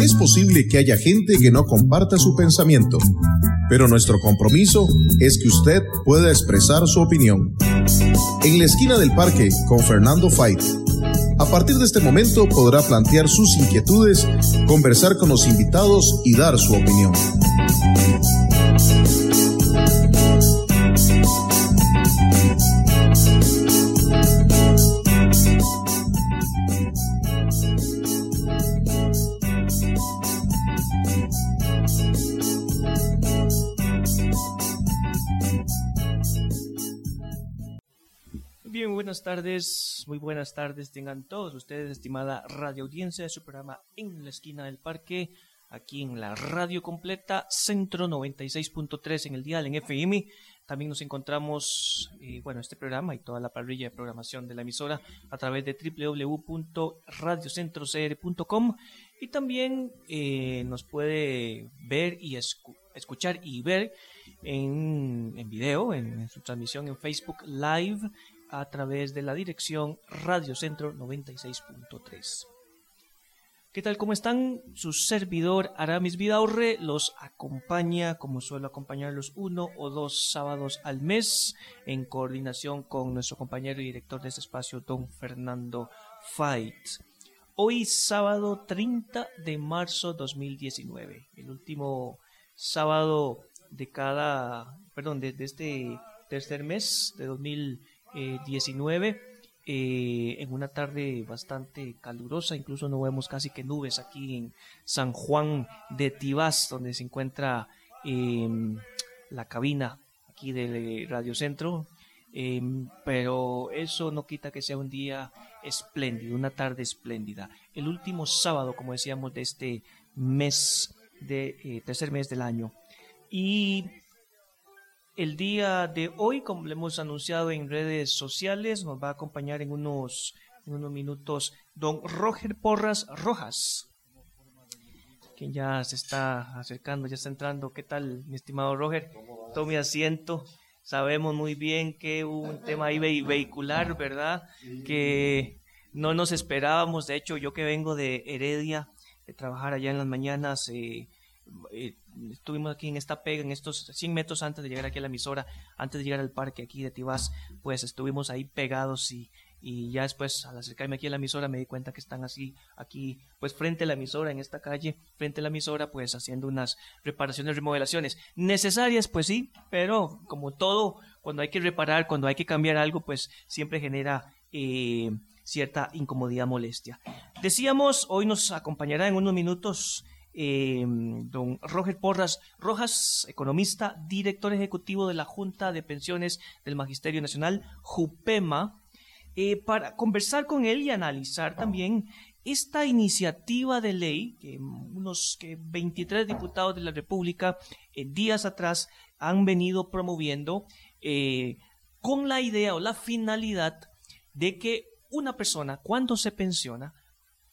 Es posible que haya gente que no comparta su pensamiento, pero nuestro compromiso es que usted pueda expresar su opinión. En la esquina del parque con Fernando Fight. A partir de este momento podrá plantear sus inquietudes, conversar con los invitados y dar su opinión. Tardes, muy buenas tardes tengan todos ustedes, estimada radio audiencia de su programa En la esquina del parque, aquí en la radio completa, Centro 96.3 en el dial en FM. También nos encontramos, eh, bueno, este programa y toda la parrilla de programación de la emisora a través de www.radiocentrocr.com y también eh, nos puede ver y escuchar y ver en, en video, en su transmisión en Facebook Live a través de la dirección Radio Centro 96.3. ¿Qué tal? ¿Cómo están? Su servidor Aramis Vidaurre los acompaña, como suelo acompañarlos, uno o dos sábados al mes, en coordinación con nuestro compañero y director de este espacio, don Fernando Fight. Hoy, sábado 30 de marzo 2019, el último sábado de cada, perdón, de, este tercer mes de 2019 19 eh, en una tarde bastante calurosa, incluso no vemos casi que nubes aquí en San Juan de Tibás, donde se encuentra em, la cabina aquí del Radio Centro, em, pero eso no quita que sea un día espléndido, una tarde espléndida. El último sábado, como decíamos, de este mes, de eh, tercer mes del año. Y el día de hoy, como le hemos anunciado en redes sociales, nos va a acompañar en unos, unos minutos don Roger Porras Rojas, quien ya se está acercando, ya está entrando. ¿Qué tal, mi estimado Roger? Tome asiento. Sabemos muy bien que un tema ahí vehicular, ¿verdad? Que no nos esperábamos. De hecho, yo que vengo de Heredia, de trabajar allá en las mañanas, eh, eh, estuvimos aquí en esta pega, en estos 100 metros antes de llegar aquí a la emisora, antes de llegar al parque aquí de Tibás, pues estuvimos ahí pegados y, y ya después al acercarme aquí a la emisora me di cuenta que están así aquí pues frente a la emisora en esta calle frente a la emisora pues haciendo unas reparaciones remodelaciones necesarias pues sí pero como todo cuando hay que reparar cuando hay que cambiar algo pues siempre genera eh, cierta incomodidad molestia. Decíamos hoy nos acompañará en unos minutos Em, don Roger Porras Rojas, economista, director ejecutivo de la Junta de Pensiones del Magisterio Nacional, JUPEMA, eh, para conversar con él y analizar también esta iniciativa de ley que unos que 23 diputados de la República eh, días atrás han venido promoviendo eh, con la idea o la finalidad de que una persona cuando se pensiona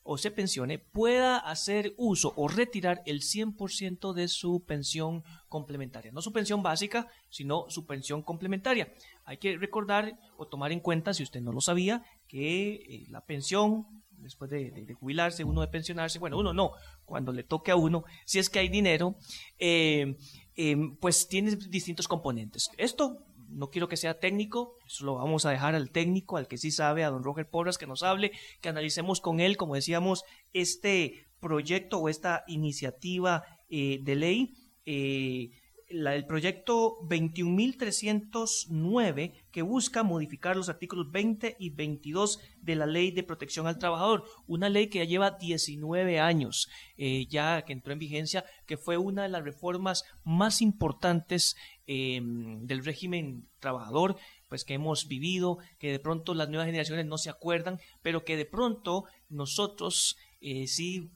o se pensione pueda hacer uso o retirar el 100% de su pensión complementaria. No su pensión básica, sino su pensión complementaria. Hay que recordar o tomar en cuenta, si usted no lo sabía, que eh, la pensión, después de, jubilarse, uno de pensionarse, bueno, uno no, cuando le toque a uno, si es que hay dinero, eh, eh, pues tiene distintos componentes. Esto no quiero que sea técnico, eso lo vamos a dejar al técnico, al que sí sabe, a don Roger Porras, que nos hable, que analicemos con él, como decíamos, este proyecto o esta iniciativa eh, de ley. Eh, el proyecto 21.309 que busca modificar los artículos 20 y 22 de la Ley de Protección al Trabajador, una ley que ya lleva 19 años, eh, ya que entró en vigencia, que fue una de las reformas más importantes em, del régimen trabajador, pues que hemos vivido, que de pronto las nuevas generaciones no se acuerdan, pero que de pronto nosotros eh, sí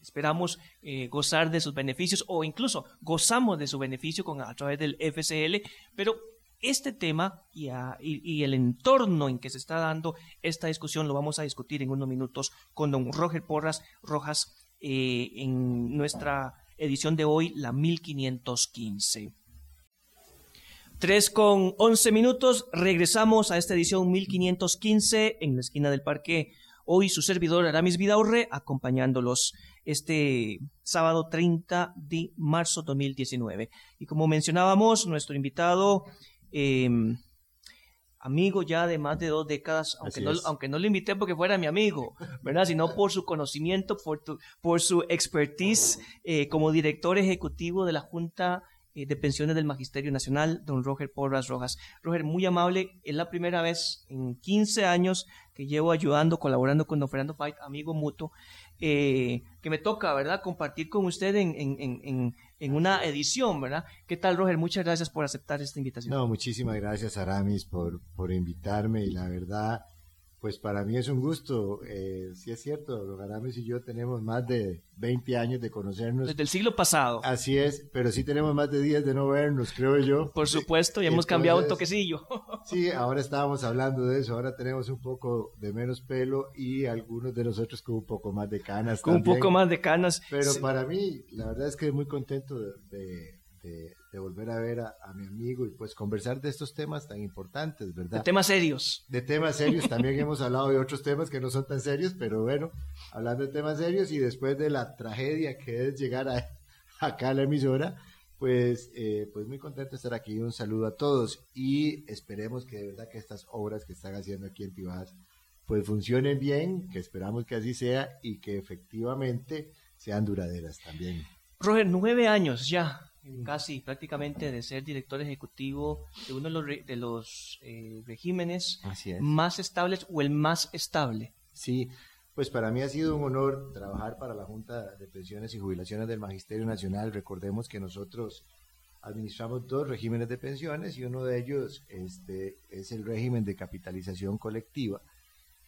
esperamos eh, gozar de sus beneficios o incluso gozamos de su beneficio con, a través del FCL, pero este tema y, y, el entorno en que se está dando esta discusión lo vamos a discutir en unos minutos con don Roger Porras Rojas eh, en nuestra edición de hoy, la 1515. Tres con once minutos, regresamos a esta edición 1515 en la esquina del parque Hoy su servidor Aramis Vidaurre acompañándolos este sábado 30 de marzo 2019. Y como mencionábamos, nuestro invitado... Em, amigo ya de más de dos décadas, aunque no, aunque no lo invité porque fuera mi amigo, ¿verdad? Sino por su conocimiento, por, por su expertise eh, como director ejecutivo de la Junta eh, de Pensiones del Magisterio Nacional, don Roger Porras Rojas. Roger, muy amable, es la primera vez en 15 años que llevo ayudando, colaborando con don Fernando Fight, amigo mutuo, eh, que me toca, ¿verdad?, compartir con usted en, en, en, una edición, ¿verdad? ¿Qué tal, Roger? Muchas gracias por aceptar esta invitación. No, muchísimas gracias, Aramis, por, por invitarme y la verdad pues para mí es un gusto. Eh, sí es cierto, los y yo tenemos más de 20 años de conocernos. Desde el siglo pasado. Así es, pero sí tenemos más de días de no vernos, creo yo. Por supuesto, y hemos cambiado un toquecillo. sí, ahora estábamos hablando de eso, ahora tenemos un poco de menos pelo y algunos de nosotros con un poco más de canas. Con un poco más de canas. Pero para mí, la verdad es que muy contento de de, volver a ver a, mi amigo y pues conversar de estos temas tan importantes, ¿verdad? De temas serios. De temas serios, también hemos hablado de otros temas que no son tan serios, pero bueno, hablando de temas serios y después de la tragedia que es llegar a, acá a la emisora, pues, eh, pues muy contento de estar aquí. Un saludo a todos y esperemos que de verdad que estas obras que están haciendo aquí en Tibás pues funcionen bien, que esperamos que así sea y que efectivamente sean duraderas también. Roger, nueve años ya casi prácticamente de ser director ejecutivo de uno de los, de los eh, regímenes más estables o el más estable. Sí, pues para mí ha sido un honor trabajar para la Junta de Pensiones y Jubilaciones del Magisterio Nacional. Recordemos que nosotros administramos dos regímenes de pensiones y uno de ellos este, es el régimen de capitalización colectiva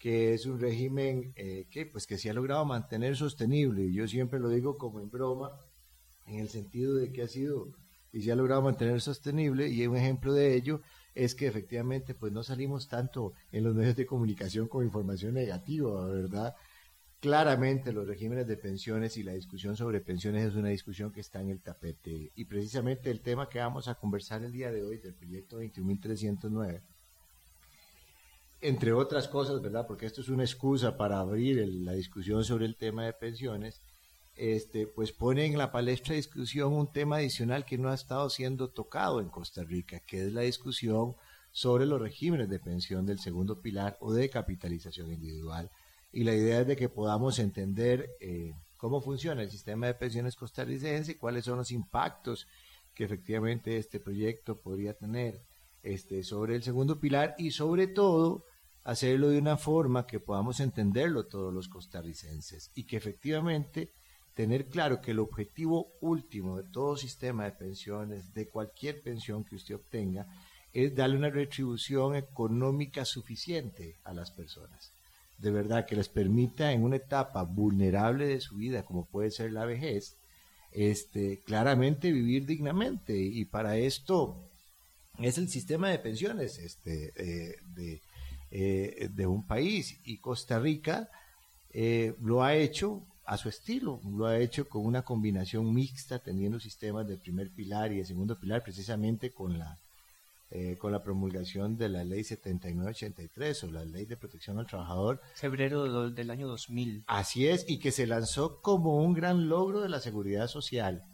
que es un régimen eh, que pues que se ha logrado mantener sostenible y yo siempre lo digo como en broma en el sentido de que ha sido y se ha logrado mantener sostenible y un ejemplo de ello es que efectivamente pues no salimos tanto en los medios de comunicación con información negativa, ¿verdad? Claramente los regímenes de pensiones y la discusión sobre pensiones es una discusión que está en el tapete y precisamente el tema que vamos a conversar el día de hoy del proyecto 21.309 entre otras cosas, ¿verdad? Porque esto es una excusa para abrir la discusión sobre el tema de pensiones, este, pues pone en la palestra de discusión un tema adicional que no ha estado siendo tocado en Costa Rica, que es la discusión sobre los regímenes de pensión del segundo pilar o de capitalización individual. Y la idea es de que podamos entender eh, cómo funciona el sistema de pensiones costarricense y cuáles son los impactos que efectivamente este proyecto podría tener este, sobre el segundo pilar y sobre todo hacerlo de una forma que podamos entenderlo todos los costarricenses y que efectivamente tener claro que el objetivo último de todo sistema de pensiones, de cualquier pensión que usted obtenga, es darle una retribución económica suficiente a las personas. De verdad, que les permita en una etapa vulnerable de su vida, como puede ser la vejez, este, claramente vivir dignamente. Y para esto es el sistema de pensiones este, eh, de, eh, de, un país. Y Costa Rica eh, lo ha hecho a su estilo. Lo ha hecho con una combinación mixta, teniendo sistemas de primer pilar y de segundo pilar, precisamente con la, eh, con la promulgación de la ley 7983 o la ley de protección al trabajador. Febrero del año 2000. Así es, y que se lanzó como un gran logro de la seguridad social.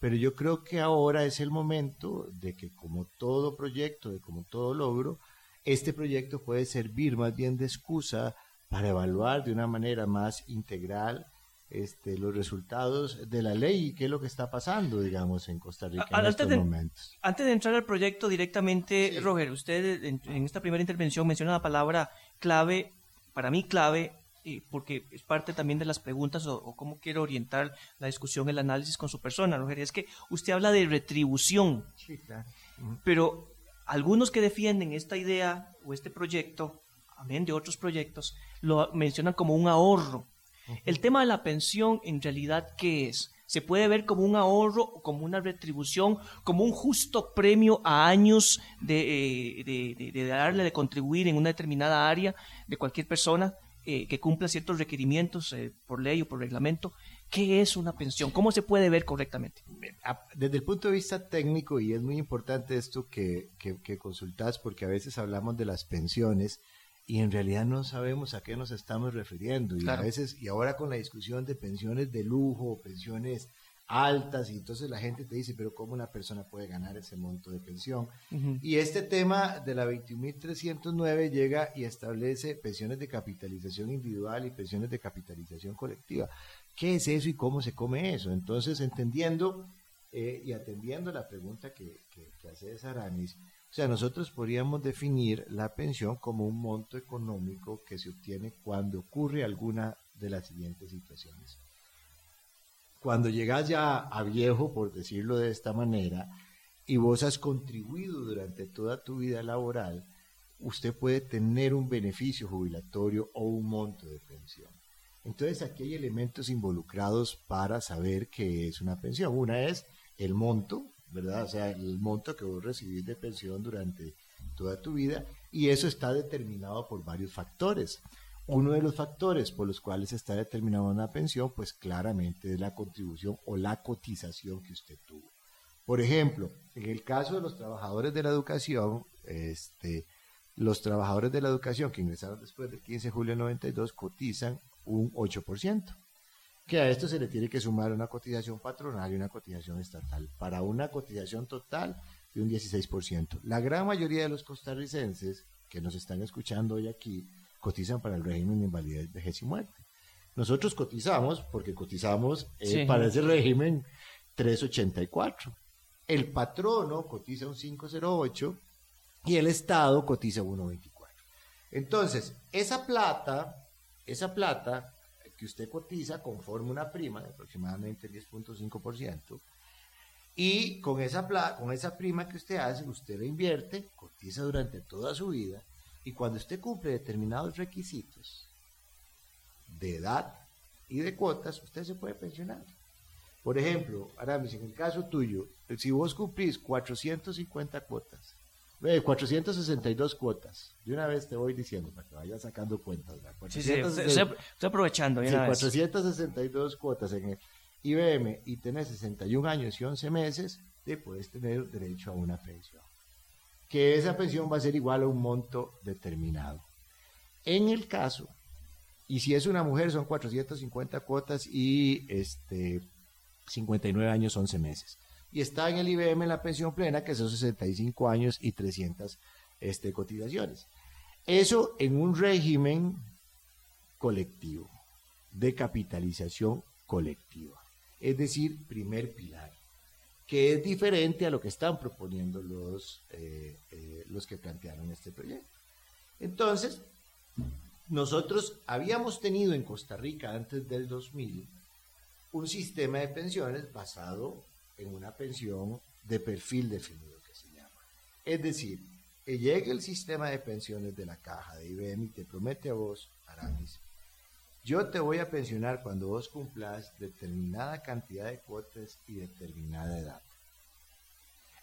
Pero yo creo que ahora es el momento de que como todo proyecto, de como todo logro, este proyecto puede servir más bien de excusa para evaluar de una manera más integral este, los resultados de la ley y qué es lo que está pasando, digamos, en Costa Rica en estos momentos. Antes de entrar al proyecto directamente, Roger, usted en, esta primera intervención menciona la palabra clave, para mí clave, porque es parte también de las preguntas o, cómo quiero orientar la discusión, el análisis con su persona, Roger, es que usted habla de retribución, sí, claro. pero algunos que defienden esta idea o este proyecto, amén de otros proyectos, lo mencionan como un ahorro. El tema de la pensión, en realidad, ¿qué es? Se puede ver como un ahorro, como una retribución, como un justo premio a años de, eh, darle, de contribuir en una determinada área de cualquier persona eh, que cumpla ciertos requerimientos eh, por ley o por reglamento. ¿Qué es una pensión? ¿Cómo se puede ver correctamente? Desde el punto de vista técnico, y es muy importante esto que, que, que consultas, porque a veces hablamos de las pensiones y en realidad no sabemos a qué nos estamos refiriendo. Y a veces, y ahora con la discusión de pensiones de lujo, pensiones altas y entonces la gente te dice, pero ¿cómo una persona puede ganar ese monto de pensión? Y este tema de la 21.309 llega y establece pensiones de capitalización individual y pensiones de capitalización colectiva. ¿Qué es eso y cómo se come eso? Entonces, entendiendo eh, y atendiendo la pregunta que, que, hace Saranis, o sea, nosotros podríamos definir la pensión como un monto económico que se obtiene cuando ocurre alguna de las siguientes situaciones cuando llegas ya a viejo, por decirlo de esta manera, y vos has contribuido durante toda tu vida laboral, usted puede tener un beneficio jubilatorio o un monto de pensión. Entonces aquí hay elementos involucrados para saber qué es una pensión. Una es el monto, ¿verdad? O sea, el monto que vos recibís de pensión durante toda tu vida y eso está determinado por varios factores. Uno de los factores por los cuales está determinada una pensión, pues claramente es la contribución o la cotización que usted tuvo. Por ejemplo, en el caso de los trabajadores de la educación, este, los trabajadores de la educación que ingresaron después del 15 de julio de 92 cotizan un 8%, que a esto se le tiene que sumar una cotización patronal y una cotización estatal, para una cotización total de un 16%. La gran mayoría de los costarricenses que nos están escuchando hoy aquí, cotizan para el régimen de invalidez, vejez y muerte. Nosotros cotizamos, porque cotizamos eh, para ese régimen 384. El patrono cotiza un 508 y el Estado cotiza 124. Entonces, esa plata, esa plata que usted cotiza conforme una prima de aproximadamente 10.5%, y con esa, con esa prima que usted hace, usted la invierte, cotiza durante toda su vida, y cuando usted cumple determinados requisitos de edad y de cuotas, usted se puede pensionar. Por ejemplo, Aramis, en el caso tuyo, si vos cumplís 450 cuotas, 462 cuotas, de una vez te voy diciendo para que vayas sacando cuentas. Sí, sí, estoy, aprovechando. 462 cuotas en el IBM y tenés 61 años y 11 meses, te puedes tener derecho a una pensión que esa pensión va a ser igual a un monto determinado. En el caso, y si es una mujer son 450 cuotas y este 59 años 11 meses. Y está en el IBM la pensión plena que son 65 años y 300 este, cotizaciones. Eso en un régimen colectivo, de capitalización colectiva, es decir, primer pilar que es diferente a lo que están proponiendo los, eh, eh, los que plantearon este proyecto. Entonces, nosotros habíamos tenido en Costa Rica antes del 2000 un sistema de pensiones basado en una pensión de perfil definido que se llama. Es decir, que llegue el sistema de pensiones de la caja de IBM y te promete a vos, Aramis, yo te voy a pensionar cuando vos cumplas determinada cantidad de cuotas y determinada edad.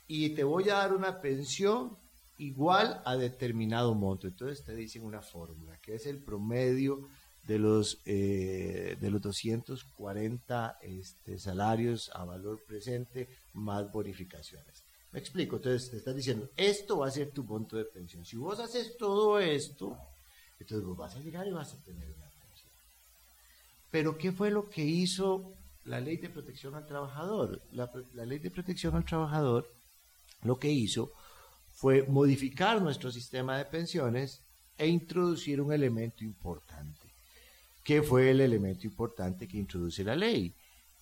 Y te voy a dar una pensión igual a determinado monto. Entonces te dicen una fórmula, que es el promedio de los, eh, de los 240 este, salarios a valor presente más bonificaciones. Me explico, entonces te estás diciendo, esto va a ser tu monto de pensión. Si vos haces todo esto, entonces vos vas a llegar y vas a tener una pero ¿qué fue lo que hizo la ley de protección al trabajador? La, ley de protección al trabajador lo que hizo fue modificar nuestro sistema de pensiones e introducir un elemento importante. ¿Qué fue el elemento importante que introduce la ley?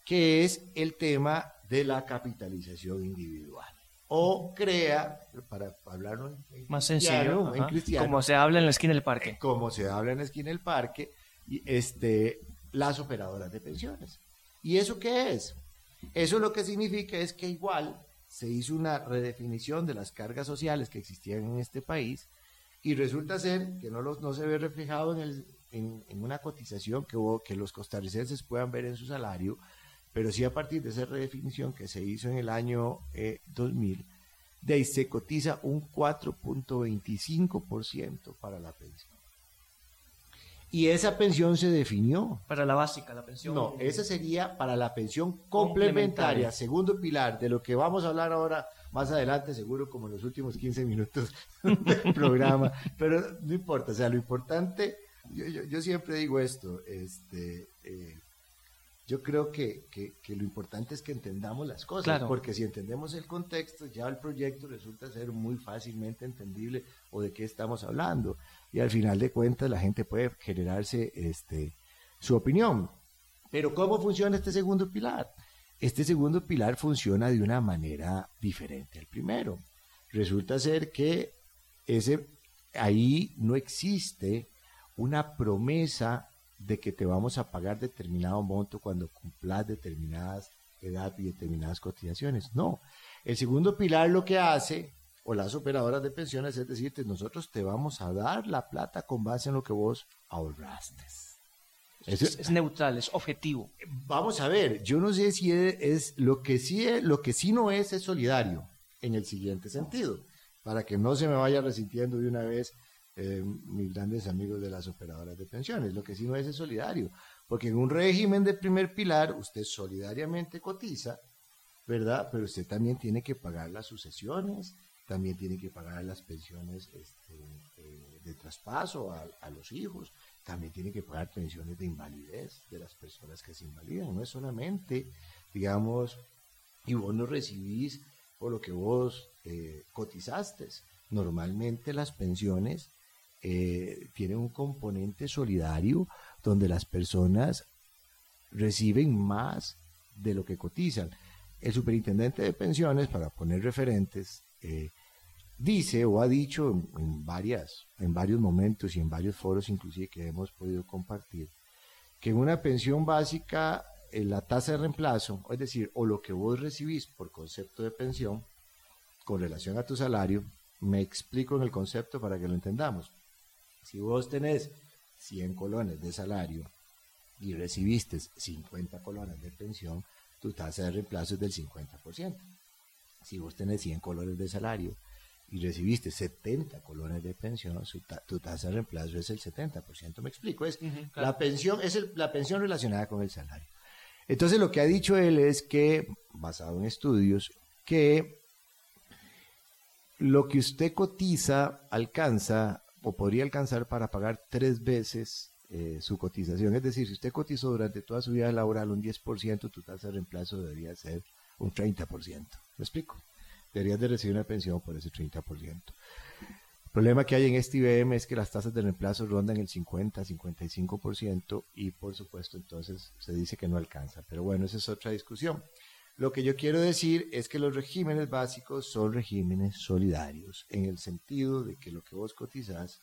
Que es el tema de la capitalización individual. O crea, para hablarlo más sencillo, como se habla en la esquina del parque. Como se habla en la esquina del parque, este, las operadoras de pensiones. ¿Y eso qué es? Eso lo que significa es que igual se hizo una redefinición de las cargas sociales que existían en este país y resulta ser que no, los, no se ve reflejado en, el, en, una cotización que, que los costarricenses puedan ver en su salario, pero sí a partir de esa redefinición que se hizo en el año 2000, eh, de ahí se cotiza un 4.25% para la pensión. Y esa pensión se definió. Para la básica, la pensión. No, esa sería para la pensión complementaria, segundo pilar, de lo que vamos a hablar ahora más adelante, seguro como en los últimos 15 minutos del programa, pero no importa, o sea, lo importante, yo, siempre digo esto, este, eh, yo creo que, lo importante es que entendamos las cosas, porque si entendemos el contexto, ya el proyecto resulta ser muy fácilmente entendible o de qué estamos hablando. Y al final de cuentas la gente puede generarse este, su opinión. Pero ¿cómo funciona este segundo pilar? Este segundo pilar funciona de una manera diferente al primero. Resulta ser que ese, ahí no existe una promesa de que te vamos a pagar determinado monto cuando cumplas determinadas edad y determinadas cotizaciones. No. El segundo pilar lo que hace, o las operadoras de pensiones, es decirte, nosotros te vamos a dar la plata con base en lo que vos ahorraste. Es, neutral, es objetivo. Vamos a ver, yo no sé si es, lo que sí es, lo que sí no es es solidario en el siguiente sentido, para que no se me vaya resintiendo de una vez eh, mis grandes amigos de las operadoras de pensiones. Lo que sí no es es solidario, porque en un régimen de primer pilar usted solidariamente cotiza, ¿verdad? Pero usted también tiene que pagar las sucesiones, también tiene que pagar las pensiones este, eh, de traspaso a, los hijos, también tiene que pagar pensiones de invalidez de las personas que se invalidan. No es solamente, digamos, y vos no recibís por lo que vos eh, cotizaste. Normalmente las pensiones eh, tiene un componente solidario donde las personas reciben más de lo que cotizan. El superintendente de pensiones, para poner referentes, eh, dice o ha dicho en, varias, en varios momentos y en varios foros inclusive que hemos podido compartir, que en una pensión básica eh, la tasa de reemplazo, es decir, o lo que vos recibís por concepto de pensión con relación a tu salario, me explico en el concepto para que lo entendamos. Si vos tenés 100 colones de salario y recibiste 50 colones de pensión, tu tasa de reemplazo es del 50%. Si vos tenés 100 colones de salario y recibiste 70 colones de pensión, tu tasa de reemplazo es el 70%. ¿Me explico? Es, la, pensión, es la pensión relacionada con el salario. Entonces lo que ha dicho él es que, basado en estudios, que lo que usted cotiza alcanza o podría alcanzar para pagar tres veces eh, su cotización. Es decir, si usted cotizó durante toda su vida laboral un 10%, tu tasa de reemplazo debería ser un 30%. ¿Me explico? Deberías de recibir una pensión por ese 30%. El problema que hay en este IBM es que las tasas de reemplazo rondan el 50, 55% y por supuesto entonces se dice que no alcanza. Pero bueno, esa es otra discusión. Lo que yo quiero decir es que los regímenes básicos son regímenes solidarios, en el sentido de que lo que vos cotizás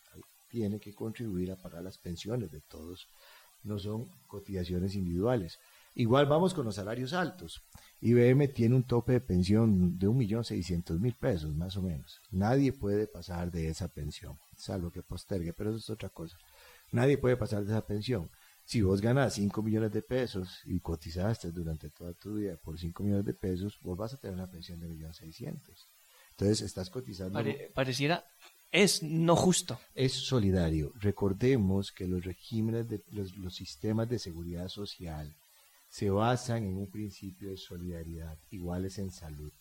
tiene que contribuir a pagar las pensiones de todos, no son cotizaciones individuales. Igual vamos con los salarios altos. IBM tiene un tope de pensión de 1.600.000 pesos, más o menos. Nadie puede pasar de esa pensión, salvo que postergue, pero eso es otra cosa. Nadie puede pasar de esa pensión. Si vos ganas 5 millones de pesos y cotizaste durante toda tu vida por 5 millones de pesos, vos vas a tener una pensión de 1.600.000. Entonces estás cotizando. pareciera, es no justo. Es solidario. Recordemos que los regímenes, de, los, los sistemas de seguridad social se basan en un principio de solidaridad, iguales en salud.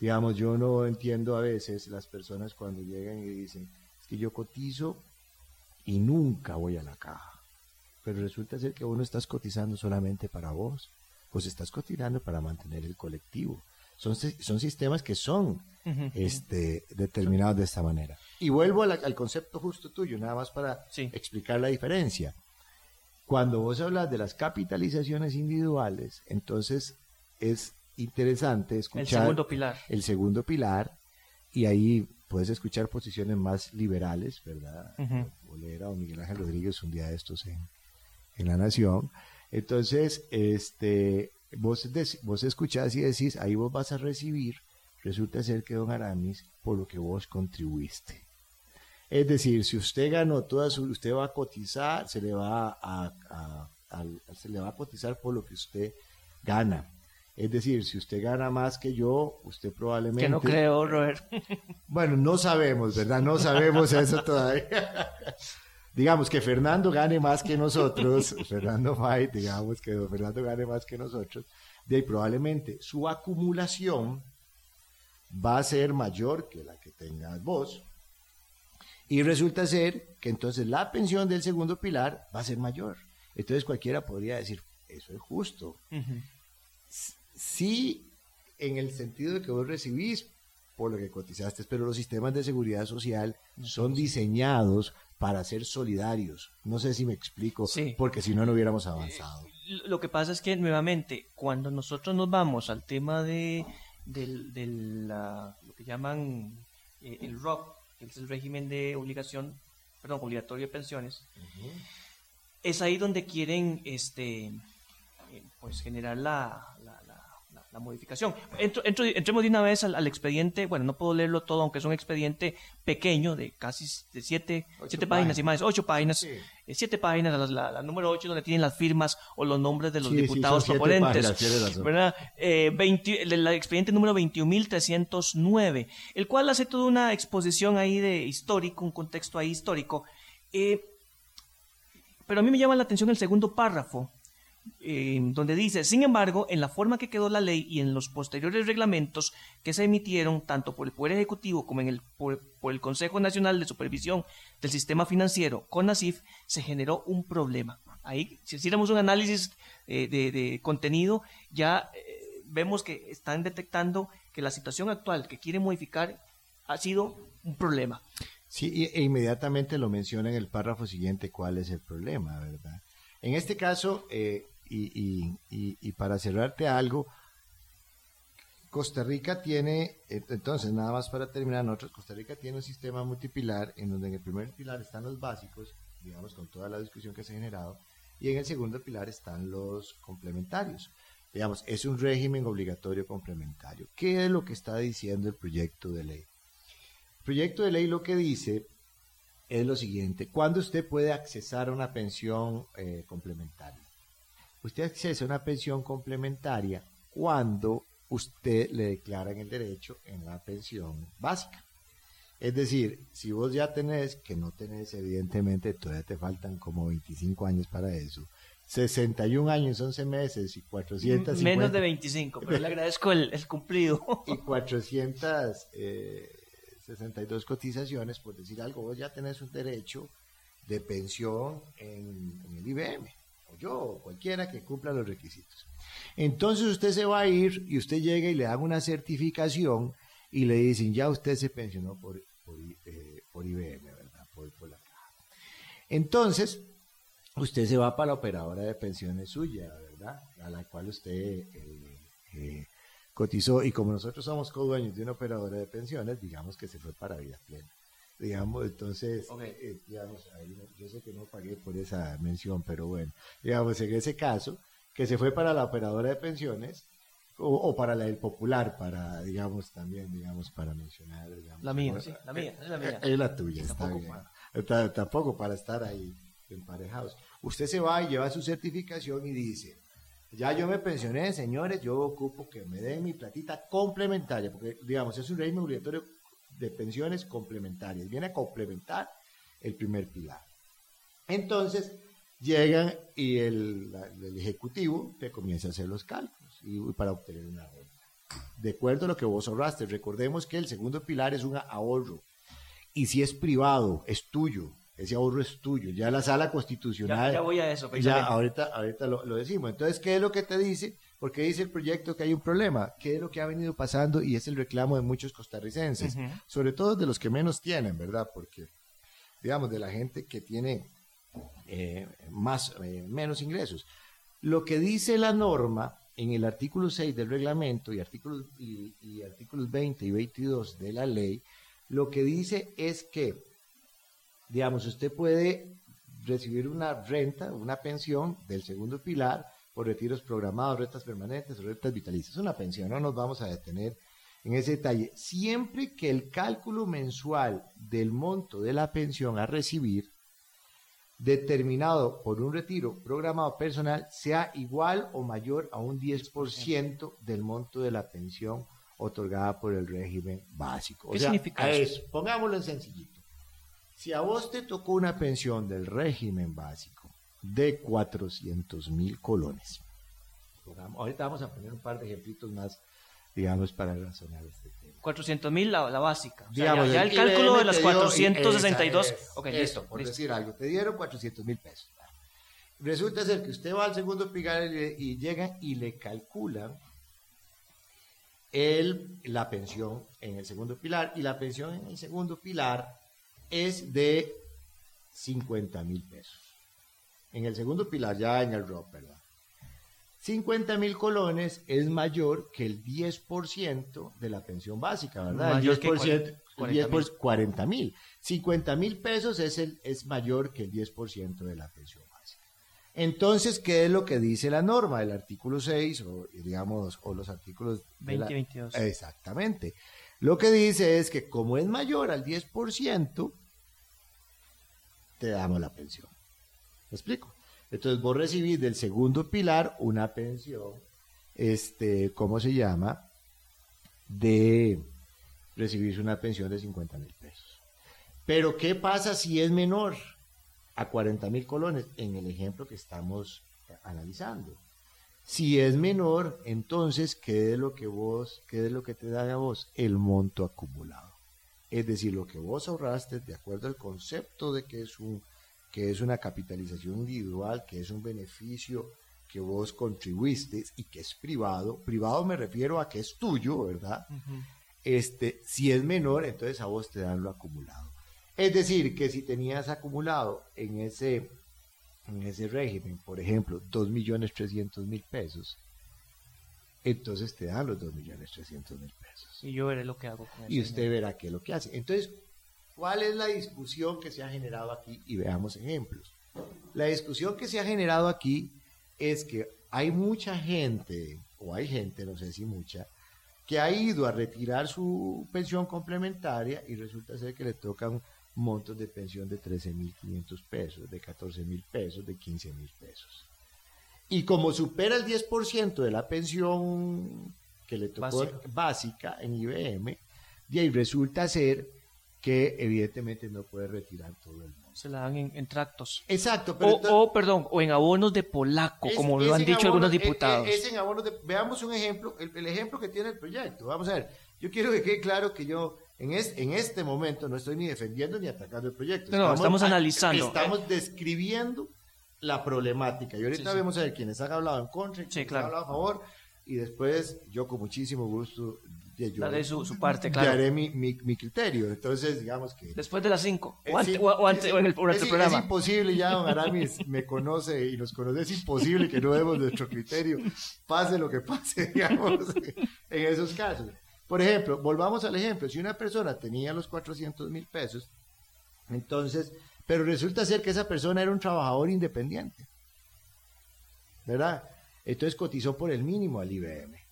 Digamos, yo no entiendo a veces las personas cuando llegan y dicen, es que yo cotizo y nunca voy a la caja pero resulta ser que vos no estás cotizando solamente para vos, pues estás cotizando para mantener el colectivo. Son, son sistemas que son este, determinados de esta manera. Y vuelvo al concepto justo tuyo, nada más para explicar la diferencia. Cuando vos hablas de las capitalizaciones individuales, entonces es interesante escuchar el segundo pilar. El segundo pilar, y ahí puedes escuchar posiciones más liberales, ¿verdad? Bolera o Miguel Ángel Rodríguez un día de estos en, en la nación. Entonces, este, vos, vos escuchás y decís, ahí vos vas a recibir, resulta ser que don Aramis, por lo que vos contribuiste. Es decir, si usted ganó toda su, usted va a cotizar, se le va a, se le va a cotizar por lo que usted gana. Es decir, si usted gana más que yo, usted probablemente... Que no creo, Robert. Bueno, no sabemos, ¿verdad? No sabemos eso todavía. digamos que Fernando gane más que nosotros, Fernando Fight, digamos que Fernando gane más que nosotros, de ahí probablemente su acumulación va a ser mayor que la que tengas vos. Y resulta ser que entonces la pensión del segundo pilar va a ser mayor. Entonces cualquiera podría decir, eso es justo. Sí, en el sentido de que vos recibís por lo que cotizaste, pero los sistemas de seguridad social son diseñados para ser solidarios. No sé si me explico, porque si no, no hubiéramos avanzado. Eh, lo que pasa es que, nuevamente, cuando nosotros nos vamos al tema de, lo que llaman eh, el ROP, que es el régimen de obligación, perdón, obligatorio de pensiones, es ahí donde quieren este, eh, pues generar la, la modificación. entremos de una vez al, expediente, bueno, no puedo leerlo todo, aunque es un expediente pequeño de casi de siete, siete páginas, y más, ocho páginas, eh, siete páginas, la, número ocho donde tienen las firmas o los nombres de los diputados proponentes. Eh, el, expediente número 21.309, el cual hace toda una exposición ahí de histórico, un contexto ahí histórico. Eh, pero a mí me llama la atención el segundo párrafo, donde dice, sin embargo, en la forma que quedó la ley y en los posteriores reglamentos que se emitieron tanto por el Poder Ejecutivo como en el, por, el Consejo Nacional de Supervisión del Sistema Financiero, CONACIF, se generó un problema. Ahí, si hiciéramos un análisis eh, de, contenido, ya eh, vemos que están detectando que la situación actual que quiere modificar ha sido un problema. Sí, e inmediatamente lo menciona en el párrafo siguiente cuál es el problema, ¿verdad? En este caso, eh, y, para cerrarte algo, Costa Rica tiene, entonces nada más para terminar, nosotros, Costa Rica tiene un sistema multipilar en donde en el primer pilar están los básicos, digamos con toda la discusión que se ha generado, y en el segundo pilar están los complementarios. Digamos, es un régimen obligatorio complementario. ¿Qué es lo que está diciendo el proyecto de ley? El proyecto de ley lo que dice es lo siguiente, ¿cuándo usted puede accesar a una pensión eh, complementaria? Usted accede a una pensión complementaria cuando usted le declaran el derecho en la pensión básica. Es decir, si vos ya tenés, que no tenés evidentemente, todavía te faltan como 25 años para eso, 61 años, 11 meses y 450... Menos de 25, pero le agradezco el, cumplido. y 462 eh, cotizaciones, por decir algo, vos ya tenés un derecho de pensión en el IBM yo, cualquiera que cumpla los requisitos. Entonces usted se va a ir y usted llega y le dan una certificación y le dicen, ya usted se pensionó por, por, eh, IBM, ¿verdad? Por, la caja. Entonces, usted se va para la operadora de pensiones suya, ¿verdad? A la cual usted eh, eh, cotizó. Y como nosotros somos co-dueños de una operadora de pensiones, digamos que se fue para vida plena digamos, entonces, eh, digamos, yo sé que no pagué por esa mención, pero bueno, digamos, en ese caso, que se fue para la operadora de pensiones o, para la del popular, para, digamos, también, digamos, para mencionar, La mía, sí, la mía, es la mía. Es la tuya, está bien. Para... tampoco para estar ahí emparejados. Usted se va y lleva su certificación y dice, ya yo me pensioné, señores, yo ocupo que me den mi platita complementaria, porque, digamos, es un régimen obligatorio de pensiones complementarias, viene a complementar el primer pilar. Entonces, llegan y el, ejecutivo te comienza a hacer los cálculos y, para obtener una renta. De acuerdo a lo que vos ahorraste, recordemos que el segundo pilar es un ahorro. Y si es privado, es tuyo, ese ahorro es tuyo. Ya la sala constitucional. Ya, voy a eso. Ya ahorita, ahorita lo, lo, decimos. Entonces, ¿qué es lo que te dice? Porque dice el proyecto que hay un problema. ¿Qué es lo que ha venido pasando? Y es el reclamo de muchos costarricenses, sobre todo de los que menos tienen, ¿verdad? Porque, digamos, de la gente que tiene eh, más, eh, menos ingresos. Lo que dice la norma en el artículo 6 del reglamento y artículos, y artículos 20 y 22 de la ley, lo que dice es que, digamos, usted puede recibir una renta, una pensión del segundo pilar, por retiros programados, rentas permanentes o rentas vitalicias. Es una pensión, no nos vamos a detener en ese detalle. Siempre que el cálculo mensual del monto de la pensión a recibir, determinado por un retiro programado personal, sea igual o mayor a un 10% del monto de la pensión otorgada por el régimen básico. ¿Qué significa eso? Pongámoslo en sencillito. Si a vos te tocó una pensión del régimen básico de 400 mil colones, ahorita vamos a poner un par de ejemplitos más, digamos, para razonar este tema. 400 mil la, básica. ya, el, cálculo de las 462. ok, listo. Por decir algo, te dieron 400 mil pesos. Resulta ser que usted va al segundo pilar y, llega y le calculan el, la pensión en el segundo pilar y la pensión en el segundo pilar es de 50 mil pesos. En el segundo pilar, ya en el ROP, ¿verdad? 50 mil colones es mayor que el 10% de la pensión básica, ¿verdad? el 10%, 40 mil. 50 mil pesos es, el, es mayor que el 10% de la pensión básica. Entonces, ¿qué es lo que dice la norma del artículo 6 o, digamos, o los artículos... 20 22. Exactamente. Lo que dice es que como es mayor al 10%, te damos la pensión. ¿Me explico? Entonces vos recibís del segundo pilar una pensión, este, ¿cómo se llama? De recibir una pensión de 50 mil pesos. Pero ¿qué pasa si es menor a 40 mil colones? En el ejemplo que estamos analizando. Si es menor, entonces, ¿qué es lo que vos, qué es lo que te da a vos? El monto acumulado. Es decir, lo que vos ahorraste de acuerdo al concepto de que es un que es una capitalización individual, que es un beneficio que vos contribuiste y que es privado. Privado me refiero a que es tuyo, ¿verdad? Este, si es menor, entonces a vos te dan lo acumulado. Es decir, que si tenías acumulado en ese, en ese régimen, por ejemplo, 2.300.000 pesos, entonces te dan los 2.300.000 pesos. Y yo veré lo que hago con eso. Y usted verá qué es lo que hace. Entonces, ¿Cuál es la discusión que se ha generado aquí? Y veamos ejemplos. La discusión que se ha generado aquí es que hay mucha gente, o hay gente, no sé si mucha, que ha ido a retirar su pensión complementaria y resulta ser que le tocan montos de pensión de 13.500 pesos, de 14.000 pesos, de 15.000 pesos. Y como supera el 10% de la pensión que le tocó básica, en IBM, y ahí resulta ser que evidentemente no puede retirar todo el mundo. Se la dan en, tractos. Exacto. o, perdón, o en abonos de polaco, como lo han dicho algunos diputados. Es, en abonos de, veamos un ejemplo, el, ejemplo que tiene el proyecto. Vamos a ver, yo quiero que quede claro que yo en, en este momento no estoy ni defendiendo ni atacando el proyecto. No, estamos, analizando. Estamos describiendo la problemática. Y ahorita vemos a ver quienes han hablado en contra, quienes han hablado a favor, y después yo con muchísimo gusto daré su, su, parte, claro. haré mi, mi, criterio. Entonces, digamos que... Después de las 5, o, antes, o, antes, o en el, programa. Es imposible, ya don Aramis me conoce y nos conoce, es imposible que no demos nuestro criterio, pase lo que pase, digamos, en esos casos. Por ejemplo, volvamos al ejemplo, si una persona tenía los 400 mil pesos, entonces, pero resulta ser que esa persona era un trabajador independiente, ¿verdad? Entonces cotizó por el mínimo al IBM.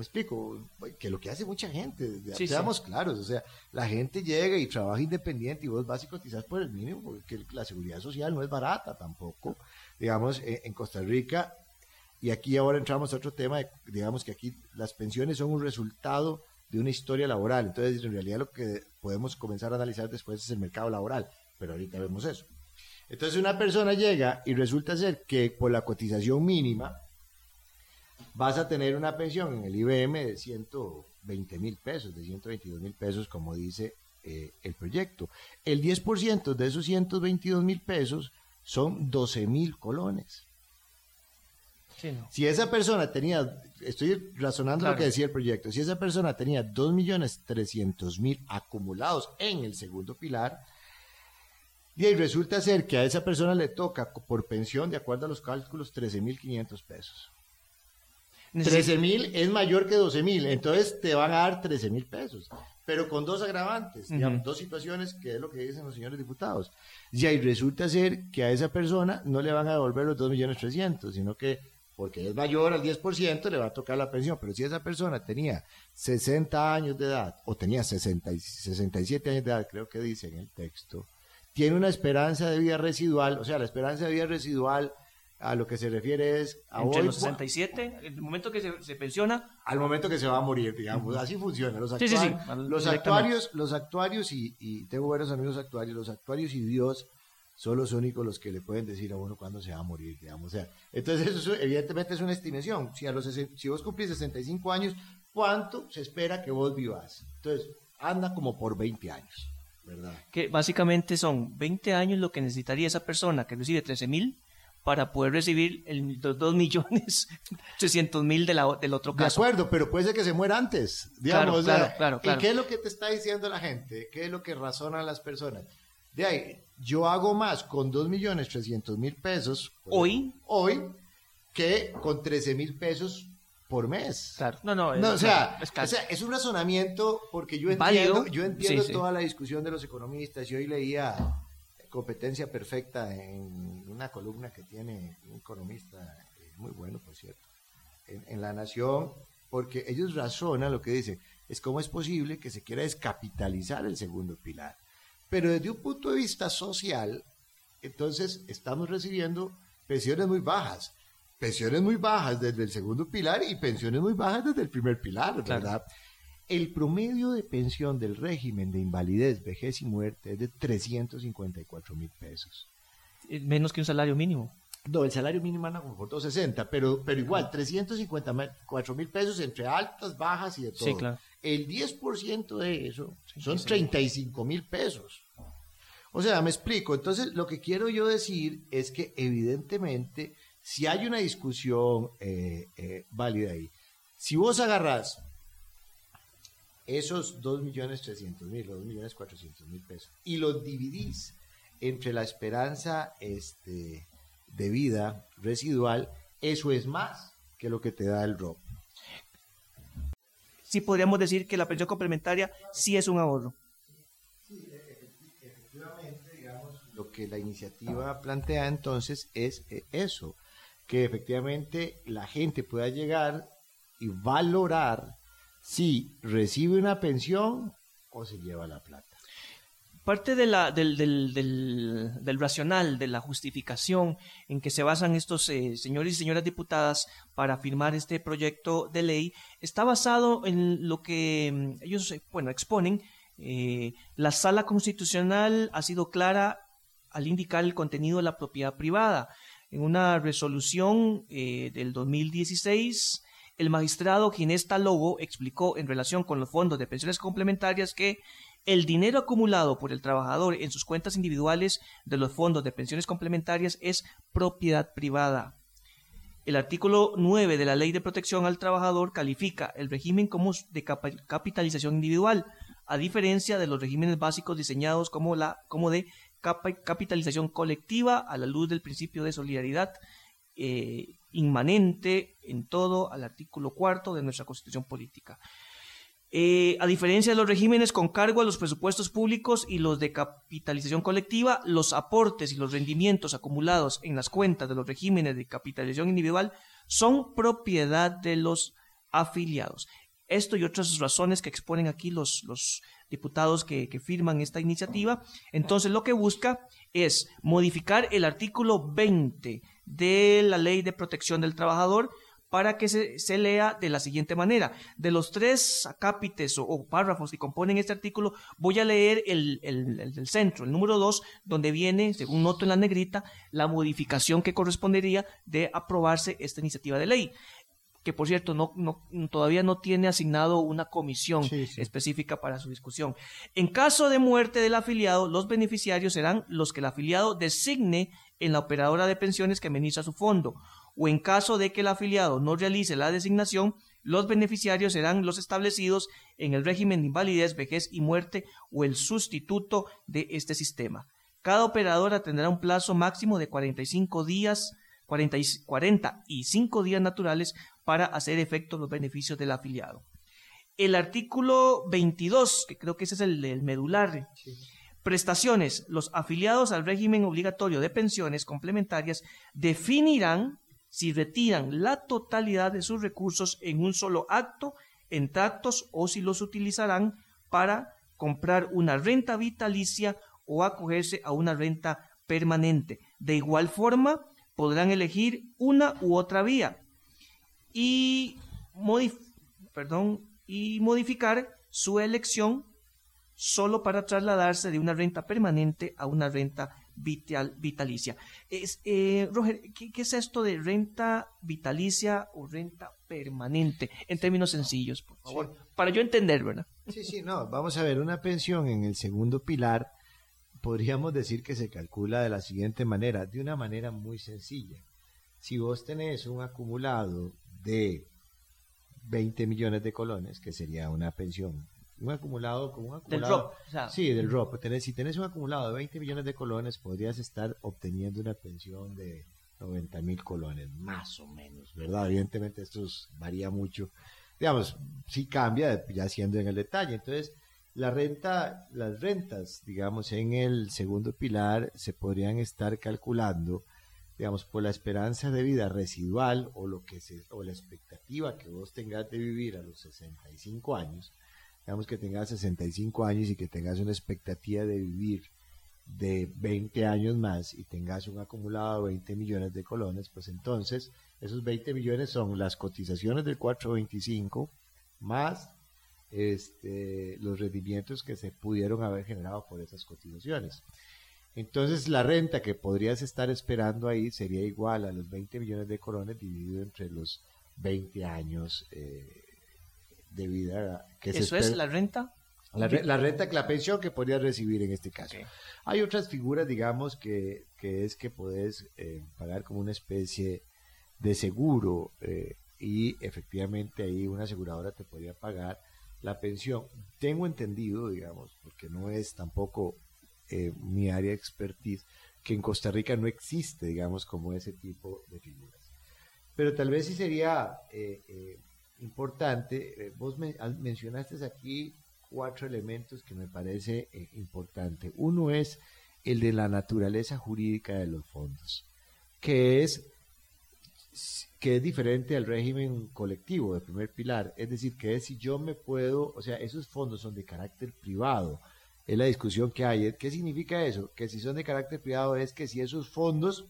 Me explico, que lo que hace mucha gente, seamos claros, o sea, la gente llega y trabaja independiente y vos vas y cotizas por el mínimo, porque la seguridad social no es barata tampoco. Digamos, eh, en Costa Rica, y aquí ahora entramos a otro tema, digamos que aquí las pensiones son un resultado de una historia laboral, entonces en realidad lo que podemos comenzar a analizar después es el mercado laboral, pero ahorita vemos eso. Entonces una persona llega y resulta ser que por la cotización mínima, vas a tener una pensión en el IBM de 120 mil pesos, de 122 mil pesos, como dice eh, el proyecto. El 10% de esos 122 mil pesos son 12 mil colones. Si esa persona tenía, estoy razonando lo que decía el proyecto, si esa persona tenía 2 millones 300 mil acumulados en el segundo pilar, y resulta ser que a esa persona le toca por pensión, de acuerdo a los cálculos, 13 mil 500 pesos. 13 mil es mayor que 12 mil, entonces te van a dar 13 mil pesos, pero con dos agravantes, dos situaciones que es lo que dicen los señores diputados. Y ahí resulta ser que a esa persona no le van a devolver los 2 millones 300, sino que porque es mayor al 10% le va a tocar la pensión, pero si esa persona tenía 60 años de edad o tenía 60, 67 años de edad, creo que dice en el texto, tiene una esperanza de vida residual, o sea, la esperanza de vida residual a lo que se refiere es a Entre los 67, el momento que se, pensiona. Al momento que se va a morir, digamos. Así funciona. Los, los actuarios, los actuarios y, y, tengo buenos amigos actuarios, los actuarios y Dios son los únicos los que le pueden decir a uno cuándo se va a morir, digamos. O sea, entonces eso evidentemente es una estimación. Si, a los, si vos cumplís 65 años, ¿cuánto se espera que vos vivas? Entonces, anda como por 20 años, ¿verdad? Que básicamente son 20 años lo que necesitaría esa persona que recibe 13 mil para poder recibir el, los 2 millones 300 mil del otro caso. De acuerdo, pero puede ser que se muera antes. Digamos, claro, claro, claro, ¿Y qué es lo que te está diciendo la gente? ¿Qué es lo que razonan las personas? De ahí, yo hago más con 2 millones 300 mil pesos hoy, hoy que con 13 mil pesos por mes. Claro. No, no, o, sea, es un razonamiento porque yo entiendo, yo entiendo toda la discusión de los economistas. y hoy leía Competencia Perfecta en una columna que tiene un economista eh, muy bueno, por cierto, en, en La Nación, porque ellos razonan lo que dicen, es cómo es posible que se quiera descapitalizar el segundo pilar. Pero desde un punto de vista social, entonces estamos recibiendo pensiones muy bajas. Pensiones muy bajas desde el segundo pilar y pensiones muy bajas desde el primer pilar, ¿verdad? El promedio de pensión del régimen de invalidez, vejez y muerte es de 354 mil pesos. Menos que un salario mínimo. No, el salario mínimo anda como por 260, pero, pero igual, 354 mil pesos entre altas, bajas y de todo. Sí, claro. El 10% de eso son 35 mil pesos. O sea, me explico. Entonces, lo que quiero yo decir es que evidentemente, si hay una discusión eh, eh, válida ahí, si vos agarrás esos 2 millones 300 mil, 2 millones 400 mil pesos, y los dividís entre la esperanza este, de vida residual, eso es más que lo que te da el ROP sí podríamos decir que la pensión complementaria sí es un ahorro. Sí, efectivamente, digamos, lo que la iniciativa plantea entonces es eh, eso, que efectivamente la gente pueda llegar y valorar si recibe una pensión o se lleva la plata parte de la, del, del, del, racional, de la justificación en que se basan estos eh, señores y señoras diputadas para firmar este proyecto de ley está basado en lo que mm, ellos eh, bueno, exponen. Eh, la sala constitucional ha sido clara al indicar el contenido de la propiedad privada. En una resolución del 2016, el magistrado Ginés Lobo explicó en relación con los fondos de pensiones complementarias que el dinero acumulado por el trabajador en sus cuentas individuales de los fondos de pensiones complementarias es propiedad privada. El artículo 9 de la Ley de Protección al Trabajador califica el régimen como de capitalización individual, a diferencia de los regímenes básicos diseñados como, la, como de capitalización colectiva a la luz del principio de solidaridad eh, inmanente en todo al artículo cuarto de nuestra Constitución Política. Eh, a diferencia de los regímenes con cargo a los presupuestos públicos y los de capitalización colectiva, los aportes y los rendimientos acumulados en las cuentas de los regímenes de capitalización individual son propiedad de los afiliados. Esto y otras razones que exponen aquí los, diputados que, firman esta iniciativa. Entonces lo que busca es modificar el artículo 20 de la Ley de Protección del Trabajador para que se, lea de la siguiente manera. De los tres acápites o, párrafos que componen este artículo, voy a leer el, centro, el número dos, donde viene, según noto en la negrita, la modificación que correspondería de aprobarse esta iniciativa de ley que por cierto no, todavía no tiene asignado una comisión específica para su discusión. En caso de muerte del afiliado, los beneficiarios serán los que el afiliado designe en la operadora de pensiones que administra su fondo o en caso de que el afiliado no realice la designación, los beneficiarios serán los establecidos en el régimen de invalidez, vejez y muerte o el sustituto de este sistema. Cada operadora tendrá un plazo máximo de 45 días, 45 días naturales para hacer efecto los beneficios del afiliado. El artículo 22, que creo que ese es el, medular, prestaciones. Los afiliados al régimen obligatorio de pensiones complementarias definirán si retiran la totalidad de sus recursos en un solo acto, en tractos o si los utilizarán para comprar una renta vitalicia o acogerse a una renta permanente. De igual forma, podrán elegir una u otra vía y, perdón, y modificar su elección solo para trasladarse de una renta permanente a una renta vital, vitalicia. Es, eh, Roger, ¿qué, es esto de renta vitalicia o renta permanente? En términos sencillos, por favor, para yo entender, ¿verdad? Sí, sí, no, vamos a ver, una pensión en el segundo pilar podríamos decir que se calcula de la siguiente manera, de una manera muy sencilla. Si vos tenés un acumulado de 20 millones de colones, que sería una pensión un acumulado como un acumulado. Del ROP. Sí, del ROP. si tenés un acumulado de 20 millones de colones, podrías estar obteniendo una pensión de 90 mil colones, más o menos, ¿verdad? Evidentemente esto varía mucho. Digamos, sí cambia, ya siendo en el detalle. Entonces, la renta, las rentas, digamos, en el segundo pilar se podrían estar calculando, digamos, por la esperanza de vida residual o lo que o la expectativa que vos tengas de vivir a los 65 años, digamos que tengas 65 años y que tengas una expectativa de vivir de 20 años más y tengas un acumulado de 20 millones de colones, pues entonces esos 20 millones son las cotizaciones del 425 más este, los rendimientos que se pudieron haber generado por esas cotizaciones. Entonces la renta que podrías estar esperando ahí sería igual a los 20 millones de colones dividido entre los 20 años eh, de vida que ¿Eso es la renta? La, renta, la pensión que podrías recibir en este caso. Hay otras figuras, digamos, que, que es que puedes eh, pagar como una especie de seguro eh, y efectivamente ahí una aseguradora te podría pagar la pensión. Tengo entendido, digamos, porque no es tampoco eh, mi área de expertise, que en Costa Rica no existe, digamos, como ese tipo de figuras. Pero tal vez sí sería importante, eh, vos mencionaste aquí cuatro elementos que me parece eh, importante. Uno es el de la naturaleza jurídica de los fondos, que es que es diferente al régimen colectivo de primer pilar, es decir, que es si yo me puedo, o sea, esos fondos son de carácter privado, es la discusión que hay. ¿Qué significa eso? Que si son de carácter privado es que si esos fondos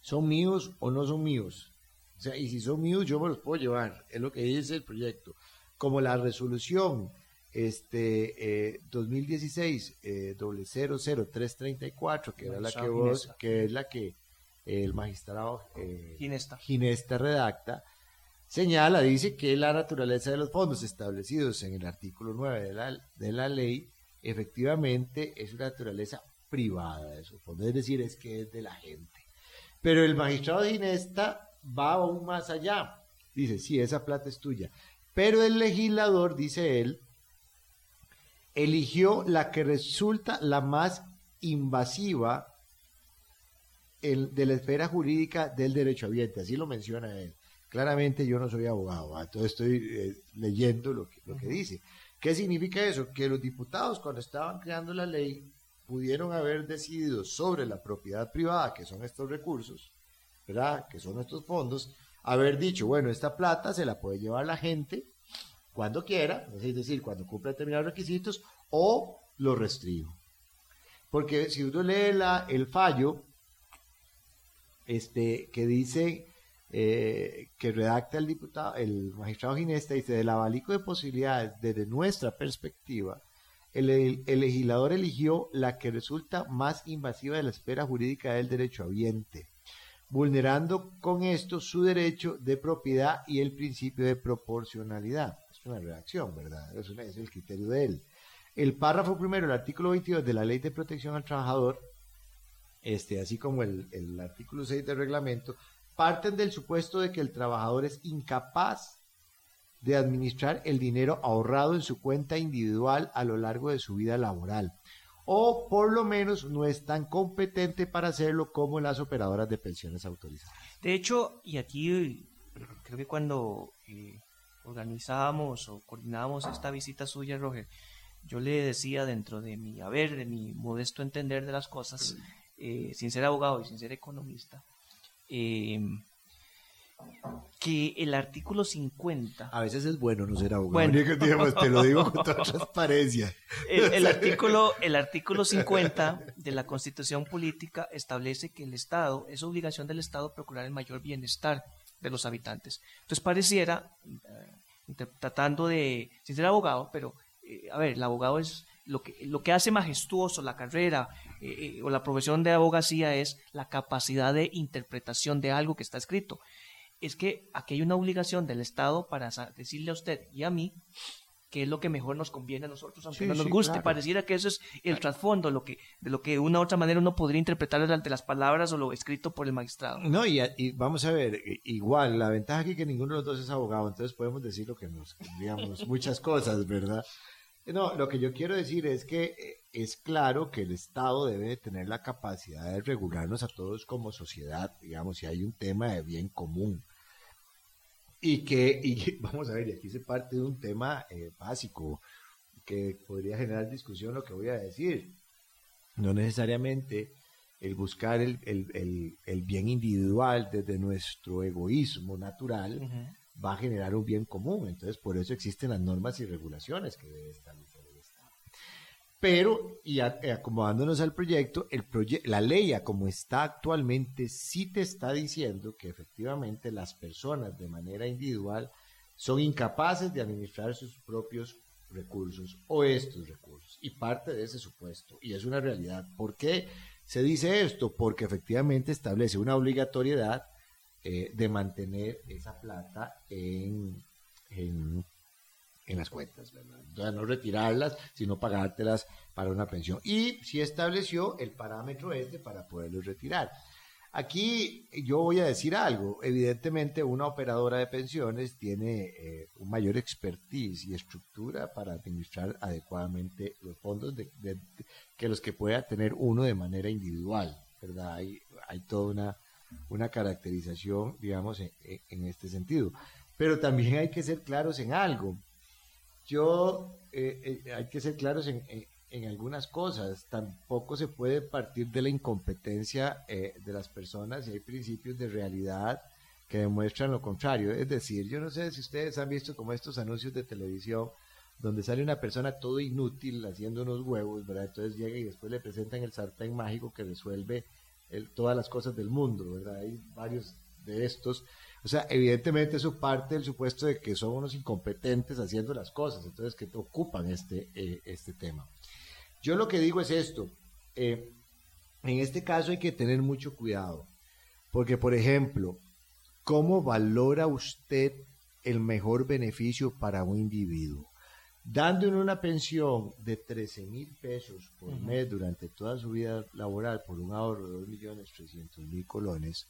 son míos o no son míos. O sea, y si son míos, yo me los puedo llevar. Es lo que dice el proyecto. Como la resolución este 2016 eh, 00334 eh, que era la que vos, que es la que el magistrado eh, Ginesta. redacta señala dice que la naturaleza de los fondos establecidos en el artículo 9 de la, de la ley efectivamente es una naturaleza privada de es decir es que es de la gente pero el magistrado Ginesta va aún más allá. Dice, sí, esa plata es tuya. Pero el legislador, dice él, eligió la que resulta la más invasiva de la esfera jurídica del derecho ambiente. Así lo menciona él. Claramente yo no soy abogado, entonces estoy eh, leyendo lo que, lo que dice. ¿Qué significa eso? Que los diputados cuando estaban creando la ley pudieron haber decidido sobre la propiedad privada, que son estos recursos, ¿verdad? Que son estos fondos, haber dicho, bueno, esta plata se la puede llevar la gente cuando quiera, es decir, cuando cumpla determinados requisitos, o lo restringo. Porque si uno lee el fallo este, que dice eh, que redacta el diputado, el magistrado Ginesta, dice, del abalico de posibilidades desde nuestra perspectiva, el, legislador eligió la que resulta más invasiva de la esfera jurídica del derecho habiente vulnerando con esto su derecho de propiedad y el principio de proporcionalidad. Es una redacción, ¿verdad? Es, es el criterio de él. El párrafo primero, el artículo 22 de la Ley de Protección al Trabajador, este, así como el, el artículo 6 del reglamento, parten del supuesto de que el trabajador es incapaz de administrar el dinero ahorrado en su cuenta individual a lo largo de su vida laboral o por lo menos no es tan competente para hacerlo como las operadoras de pensiones autorizadas. De hecho, y aquí creo que cuando eh, organizábamos o coordinábamos esta visita suya, Roger, yo le decía dentro de mi haber, de mi modesto entender de las cosas, eh, sin ser abogado y sin ser economista, eh, que el artículo 50... A veces es bueno no ser abogado. Bueno. te lo digo con toda transparencia. El, artículo, el artículo 50 de la Constitución Política establece que el Estado, es obligación del Estado procurar el mayor bienestar de los habitantes. Entonces pareciera, eh, tratando de, sin ser abogado, pero, eh, a ver, el abogado es lo que, lo que hace majestuoso la carrera eh, o la profesión de abogacía es la capacidad de interpretación de algo que está escrito es que aquí hay una obligación del Estado para decirle a usted y a mí qué es lo que mejor nos conviene a nosotros, aunque no nos guste. Pareciera que eso es el trasfondo lo que, de lo que de una u otra manera uno podría interpretar durante las palabras o lo escrito por el magistrado. No, y, vamos a ver, igual, la ventaja aquí es que ninguno de los dos es abogado, entonces podemos decir lo que nos, digamos, muchas cosas, ¿verdad? No, lo que yo quiero decir es que eh, es claro que el Estado debe tener la capacidad de regularnos a todos como sociedad, digamos, si hay un tema de bien común y que, y vamos a ver, y aquí se parte de un tema eh, básico que podría generar discusión lo que voy a decir. No necesariamente el buscar el, el, el, bien individual desde nuestro egoísmo natural va a generar un bien común. Entonces, por eso existen las normas y regulaciones que debe establecer pero, y eh, acomodándonos al proyecto, el la ley, como está actualmente, sí te está diciendo que efectivamente las personas de manera individual son incapaces de administrar sus propios recursos o estos recursos. Y parte de ese supuesto, y es una realidad. ¿Por qué se dice esto? Porque efectivamente establece una obligatoriedad eh, de mantener esa plata en, en las cuentas, ¿verdad? no retirarlas, sino pagártelas para una pensión. Y si estableció el parámetro este para poderlos retirar. Aquí yo voy a decir algo. Evidentemente, una operadora de pensiones tiene eh, un mayor expertise y estructura para administrar adecuadamente los fondos de, que los que pueda tener uno de manera individual, ¿verdad? Hay, hay toda una, una caracterización, digamos, en este sentido. Pero también hay que ser claros en algo yo, eh, eh, hay que ser claros en, en, algunas cosas. Tampoco se puede partir de la incompetencia eh, de las personas y hay principios de realidad que demuestran lo contrario. Es decir, yo no sé si ustedes han visto como estos anuncios de televisión donde sale una persona todo inútil haciendo unos huevos, ¿verdad? Entonces llega y después le presentan el sartén mágico que resuelve todas las cosas del mundo, ¿verdad? Hay varios de estos o sea, evidentemente eso parte del supuesto de que son unos incompetentes haciendo las cosas, entonces que ocupan este, eh, este tema. Yo lo que digo es esto, eh, en este caso hay que tener mucho cuidado, porque por ejemplo, ¿cómo valora usted el mejor beneficio para un individuo? Dándole una pensión de 13 mil pesos por mes durante toda su vida laboral por un ahorro de 2 millones 300 mil colones,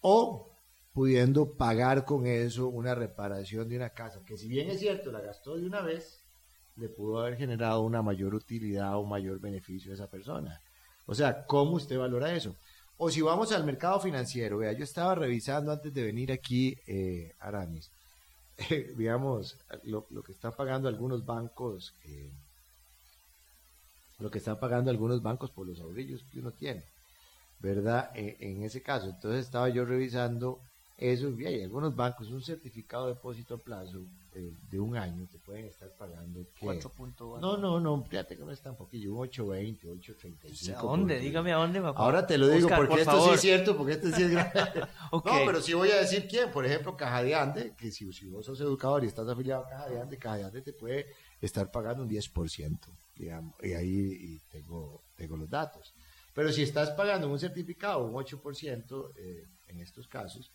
o pudiendo pagar con eso una reparación de una casa, que si bien es cierto, la gastó de una vez, le pudo haber generado una mayor utilidad o mayor beneficio a esa persona. O sea, ¿cómo usted valora eso? O si vamos al mercado financiero, vea, yo estaba revisando antes de venir aquí, eh, Aramis, digamos, lo, que están pagando algunos bancos, eh, lo que están pagando algunos bancos por los ahorrillos que uno tiene, ¿verdad? Eh, en ese caso, entonces estaba yo revisando eso, y hay algunos bancos, un certificado de depósito a plazo eh, de un año te pueden estar pagando. 4.1. No, no, no, fíjate que no es tan poquillo, un 8.20, 8.35. ¿A dónde? Dígame a dónde, papá. Ahora te lo digo porque esto sí es cierto, porque esto sí es grave. No, pero sí voy a decir quién. Por ejemplo, Caja de Ande, que si, si vos sos educador y estás afiliado a Caja de Ande, Caja de Ande te puede estar pagando un 10%, digamos, y ahí tengo, tengo los datos. Pero si estás pagando un certificado, un 8% eh, en estos casos,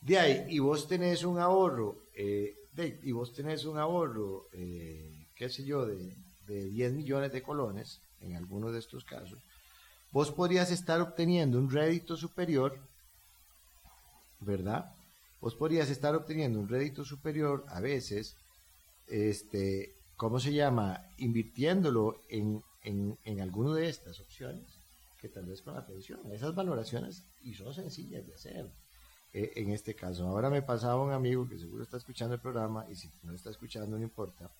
de ahí, y vos tenés un ahorro, eh, y vos tenés un ahorro, eh, qué sé yo, de, de 10 millones de colones, en algunos de estos casos, vos podrías estar obteniendo un rédito superior, ¿verdad? Vos podrías estar obteniendo un rédito superior a veces, este, ¿cómo se llama? Invirtiéndolo en, en, en alguna de estas opciones, que tal vez con la pensión. Esas valoraciones, y son sencillas de hacer. Eh, en este caso. Ahora me pasaba un amigo que seguro está escuchando el programa y si no está escuchando no importa.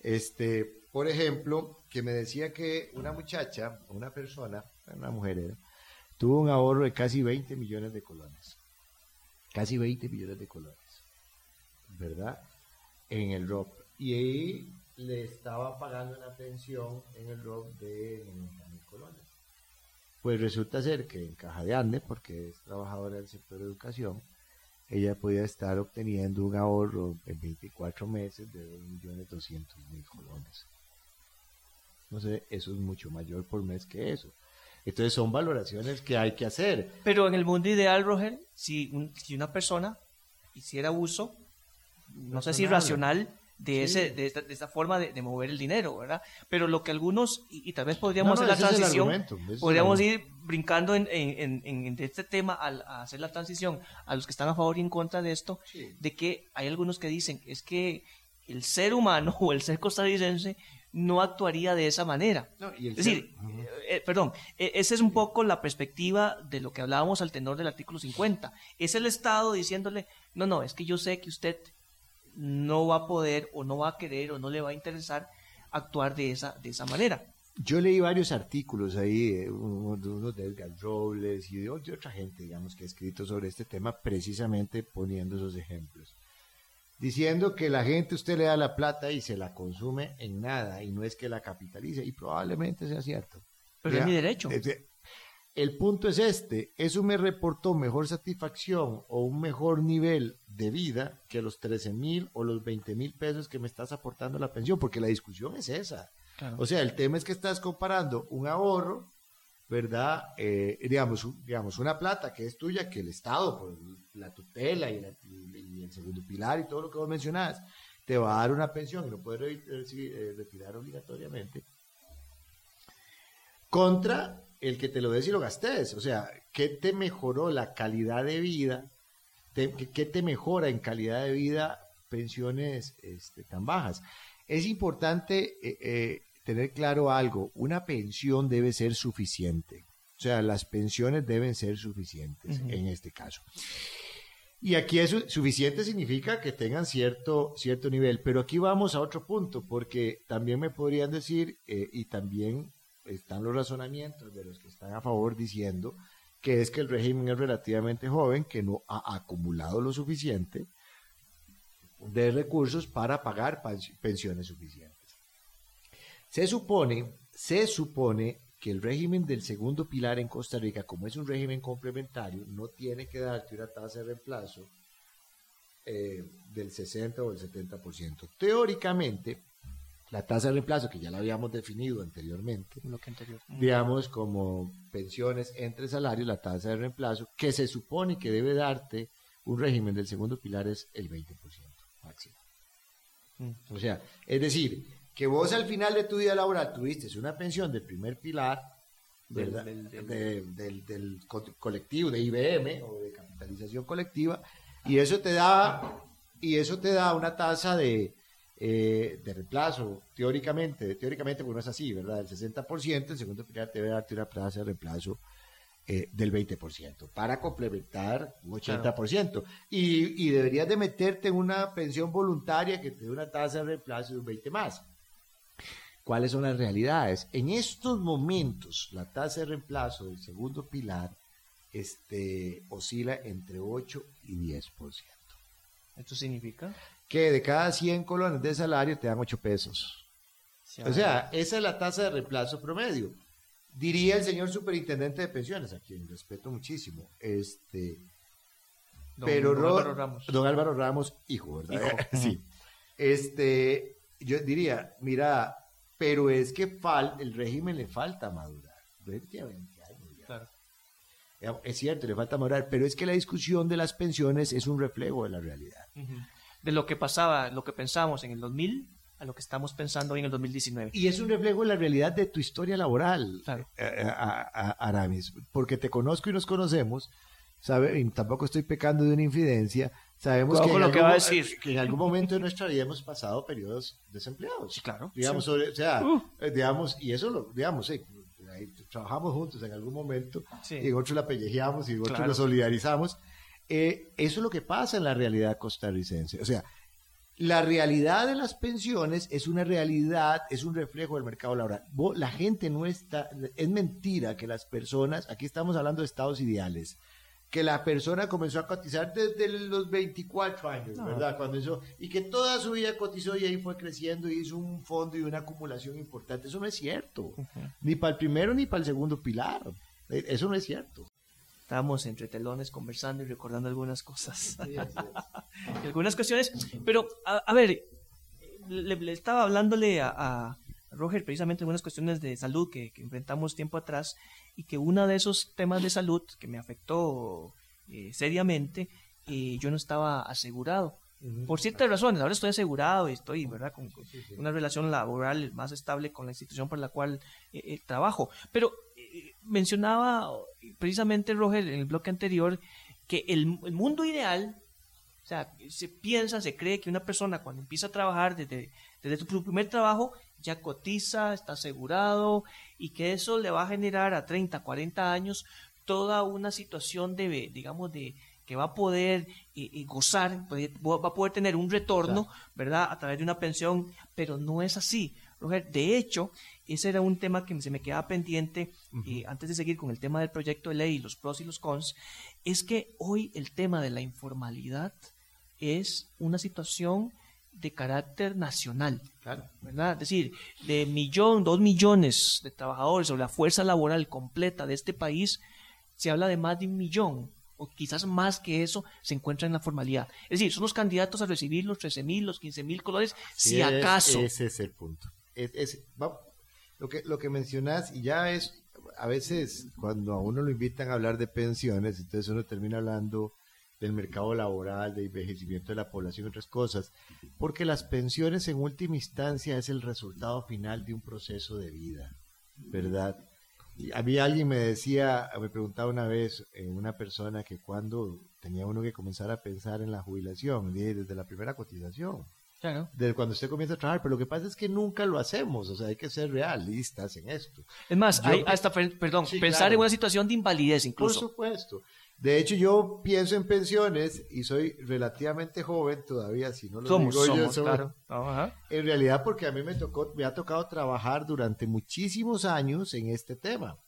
Este, por ejemplo, que me decía que una muchacha, una persona, una mujer tuvo un ahorro de casi 20 millones de colones. casi 20 millones de colones, ¿verdad? En el ROP. Y ahí le estaba pagando una pensión en el ROP de 90 mil colones. Pues resulta ser que en Caja de Ande, porque es trabajadora del sector de educación, ella podía estar obteniendo un ahorro en 24 meses de 2.200.000 colones. No sé, eso es mucho mayor por mes que eso. Entonces son valoraciones que hay que hacer. Pero en el mundo ideal, Roger, si, si una persona hiciera uso, no sé si racional, de, ese, de, esta, forma de, mover el dinero, ¿verdad? Pero lo que algunos, y, tal vez podríamos hacer la transición, podríamos ir brincando en, en, este tema al hacer la transición a los que están a favor y en contra de esto, de que hay algunos que dicen, es que el ser humano o el ser costarricense no actuaría de esa manera. es decir, eh, eh, perdón, e, esa es un poco la perspectiva de lo que hablábamos al tenor del artículo 50. Es el Estado diciéndole, no, no, es que yo sé que usted no va a poder o no va a querer o no le va a interesar actuar de esa, de esa manera. Yo leí varios artículos ahí, eh, uno de Edgar Robles y de, otra gente, digamos, que ha escrito sobre este tema, precisamente poniendo esos ejemplos. Diciendo que la gente usted le da la plata y se la consume en nada y no es que la capitalice, y probablemente sea cierto. Pero es mi derecho. El punto es este, ¿eso me reportó mejor satisfacción o un mejor nivel de vida que los 13 mil o los 20 mil pesos que me estás aportando la pensión? Porque la discusión es esa. O sea, el tema es que estás comparando un ahorro, ¿verdad? Eh, digamos, digamos, una plata que es tuya, que el Estado, por la tutela y, el segundo pilar y todo lo que vos mencionás, te va a dar una pensión y no puedes eh, retirar obligatoriamente. Contra el que te lo des y lo gastes. O sea, ¿qué te mejoró la calidad de vida? ¿Qué te mejora en calidad de vida pensiones este, tan bajas? Es importante eh, eh, tener claro algo, una pensión debe ser suficiente. O sea, las pensiones deben ser suficientes en este caso. Y aquí es suficiente significa que tengan cierto, cierto nivel. Pero aquí vamos a otro punto, porque también me podrían decir, eh, y también están los razonamientos de los que están a favor diciendo que es que el régimen es relativamente joven, que no ha acumulado lo suficiente de recursos para pagar pensiones suficientes. Se supone, se supone que el régimen del segundo pilar en Costa Rica, como es un régimen complementario, no tiene que darte una tasa de reemplazo eh, del 60 o del 70%. Teóricamente, la tasa de reemplazo, que ya la habíamos definido anteriormente, digamos como pensiones entre salarios, la tasa de reemplazo, que se supone que debe darte un régimen del segundo pilar es el 20% máximo. Mm. O sea, es decir, que vos al final de tu vida laboral tuviste una pensión del primer pilar, Del, del, colectivo, de IBM o de capitalización colectiva, y eso te da, y eso te da una tasa de eh, de reemplazo, teóricamente, teóricamente porque no es así, ¿verdad? El 60%, el segundo pilar debe darte una tasa de reemplazo eh, del 20% para complementar un 80%. Y, y, deberías de meterte en una pensión voluntaria que te dé una tasa de reemplazo de un 20 más. ¿Cuáles son las realidades? En estos momentos, la tasa de reemplazo del segundo pilar este, oscila entre 8 y 10%. ¿Esto significa? Que de cada 100 colones de salario te dan 8 pesos. o sea, esa es la tasa de reemplazo promedio. Diría el señor superintendente de pensiones, a quien respeto muchísimo, este, don, pero don Álvaro Ramos. Don Álvaro Ramos, hijo, ¿verdad? sí. Este, yo diría, mira, pero es que fal, el régimen le falta madurar. Claro. Es cierto, le falta madurar, pero es que la discusión de las pensiones es un reflejo de la realidad de lo que pasaba, lo que pensamos en el 2000 a lo que estamos pensando hoy en el 2019. Y es un reflejo de la realidad de tu historia laboral, claro. Eh, eh, Aramis, porque te conozco y nos conocemos, sabe, y tampoco estoy pecando de una infidencia, sabemos que en, algún, va a decir. que en, algún, momento de nuestra vida hemos pasado periodos desempleados. Sí, claro. Digamos, o sea, uh. eh, digamos, y eso lo, digamos, trabajamos juntos en algún momento, y en otro la pellejeamos y en otro lo solidarizamos. Eh, eso es lo que pasa en la realidad costarricense. O sea, la realidad de las pensiones es una realidad, es un reflejo del mercado laboral. La gente no está, es mentira que las personas, aquí estamos hablando de estados ideales, que la persona comenzó a cotizar desde los 24 años, ¿verdad? Cuando eso, y que toda su vida cotizó y ahí fue creciendo y hizo un fondo y una acumulación importante. Eso no es cierto. Ni para el primero ni para el segundo pilar. E, eso no es cierto. Estábamos entre telones conversando y recordando algunas cosas. algunas cuestiones. Pero, a, ver, le, estaba hablándole a, Roger precisamente algunas cuestiones de salud que, que enfrentamos tiempo atrás y que uno de esos temas de salud que me afectó eh, seriamente, eh, yo no estaba asegurado. Por ciertas razones, ahora estoy asegurado y estoy, ¿verdad?, con, una relación laboral más estable con la institución por la cual eh, trabajo. Pero mencionaba precisamente, Roger, en el bloque anterior, que el, el, mundo ideal, o sea, se piensa, se cree que una persona cuando empieza a trabajar desde, desde su primer trabajo ya cotiza, está asegurado y que eso le va a generar a 30, 40 años toda una situación de, digamos, de que va a poder eh, eh, gozar, va a poder tener un retorno, ¿verdad?, a través de una pensión, pero no es así. Roger, de hecho, ese era un tema que se me quedaba pendiente eh, antes de seguir con el tema del proyecto de ley, los pros y los cons, es que hoy el tema de la informalidad es una situación de carácter nacional. ¿verdad? Es decir, de millón, dos millones de trabajadores o la fuerza laboral completa de este país, se habla de más de un millón, o quizás más que eso, se encuentra en la formalidad. Es decir, son los candidatos a recibir los 13 mil, los 15 mil colores, si acaso. Ese es el punto. Lo, que, lo que mencionas, y ya es, a veces cuando a uno lo invitan a hablar de pensiones, entonces uno termina hablando del mercado laboral, de envejecimiento de la población y otras cosas, porque las pensiones en última instancia es el resultado final de un proceso de vida, ¿verdad? Y a alguien me decía, me preguntaba una vez, eh, una persona que cuando tenía uno que comenzar a pensar en la jubilación, desde la primera cotización. Claro. Desde cuando usted comienza a trabajar, pero lo que pasa es que nunca lo hacemos, o sea, hay que ser realistas en esto. Es más, hay hasta, perdón, pensar en una situación de invalidez incluso. Por supuesto. De hecho, yo pienso en pensiones y soy relativamente joven todavía, si no lo digo yo. Claro. En realidad, porque a mí me tocó, me ha tocado trabajar durante muchísimos años en este tema.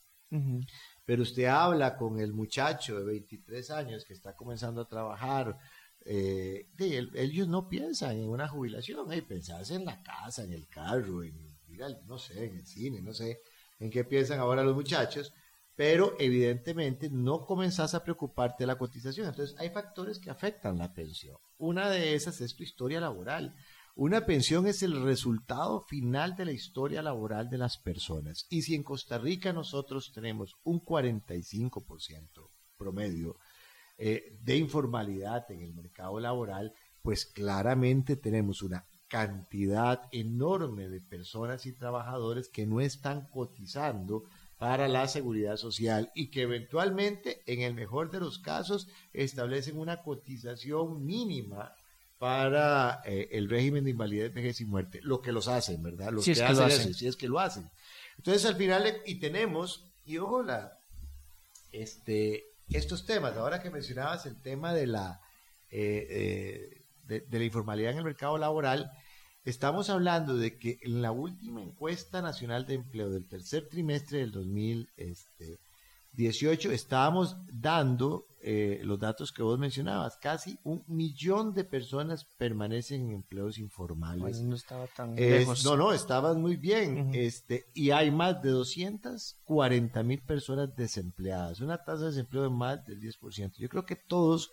Pero usted habla con el muchacho de 23 años que está comenzando a trabajar. Eh, ellos no piensan en una jubilación, eh, en la casa, en el carro, en, no sé, en el cine, no sé en qué piensan ahora los muchachos pero evidentemente no comenzás a preocuparte de la cotización. Entonces hay factores que afectan la pensión. Una de esas es tu historia laboral. Una pensión es el resultado final de la historia laboral de las personas. Y si en Costa Rica nosotros tenemos un 45% promedio eh, de informalidad en el mercado laboral, pues claramente tenemos una cantidad enorme de personas y trabajadores que no están cotizando para la seguridad social y que eventualmente, en el mejor de los casos, establecen una cotización mínima para eh, el régimen de invalidez, vejez y muerte, lo que los hacen, ¿verdad? Los que, hacen, lo hacen. si es que lo hacen. Entonces, al final, y tenemos, y ojo, la, este, estos temas, ahora que mencionabas el tema de la, eh, eh, de la informalidad en el mercado laboral, Estamos hablando de que en la última encuesta nacional de empleo del tercer trimestre del 2018 estábamos dando eh, los datos que vos mencionabas. Casi un millón de personas permanecen en empleos informales. no estaba tan lejos. No, no, estaban muy bien. este, y hay más de 240 mil personas desempleadas. Una tasa de desempleo de más del 10%. Yo creo que todos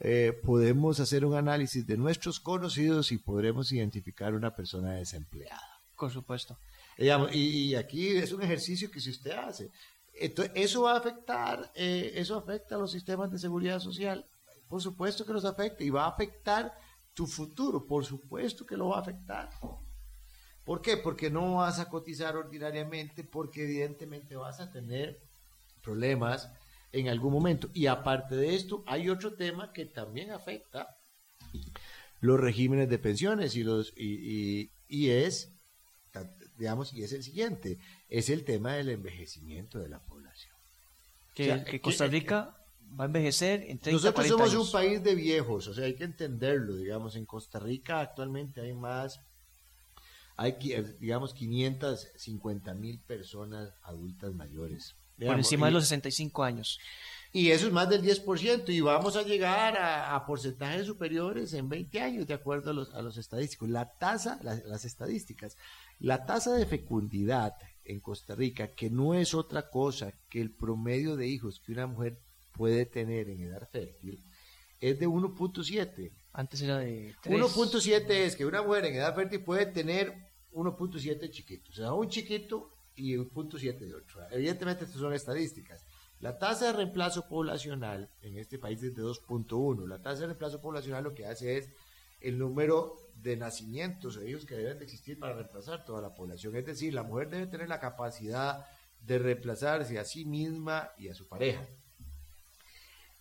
eh, podemos hacer un análisis de nuestros conocidos y podremos identificar una persona desempleada. Por supuesto. y, aquí es un ejercicio que si usted hace, entonces, eso va a afectar, eh, eso afecta a los sistemas de seguridad social. Por supuesto que los afecta y va a afectar tu futuro, por supuesto que lo va a afectar. ¿Por qué? Porque no vas a cotizar ordinariamente, porque evidentemente vas a tener problemas en algún momento. Y aparte de esto, hay otro tema que también afecta los regímenes de pensiones y los y, es digamos y es el siguiente es el tema del envejecimiento de la población que, Costa Rica va a envejecer en 30 nosotros somos un país de viejos o sea hay que entenderlo digamos en Costa Rica actualmente hay más hay digamos 550 mil personas adultas mayores por encima de los 65 años. Y eso es más del 10%, y vamos a llegar a, porcentajes superiores en 20 años, de acuerdo a los, a los estadísticos. La tasa, las estadísticas, la tasa de fecundidad en Costa Rica, que no es otra cosa que el promedio de hijos que una mujer puede tener en edad fértil, es de 1.7. Antes era de 1.7 es que una mujer en edad fértil puede tener 1.7 chiquitos, o sea, un chiquito y 1.7 de otro. Evidentemente, estas son estadísticas. La tasa de reemplazo poblacional en este país es de 2.1. La tasa de reemplazo poblacional lo que hace es el número de nacimientos hijos que deben de existir para reemplazar toda la población. Es decir, la mujer debe tener la capacidad de reemplazarse a sí misma y a su pareja.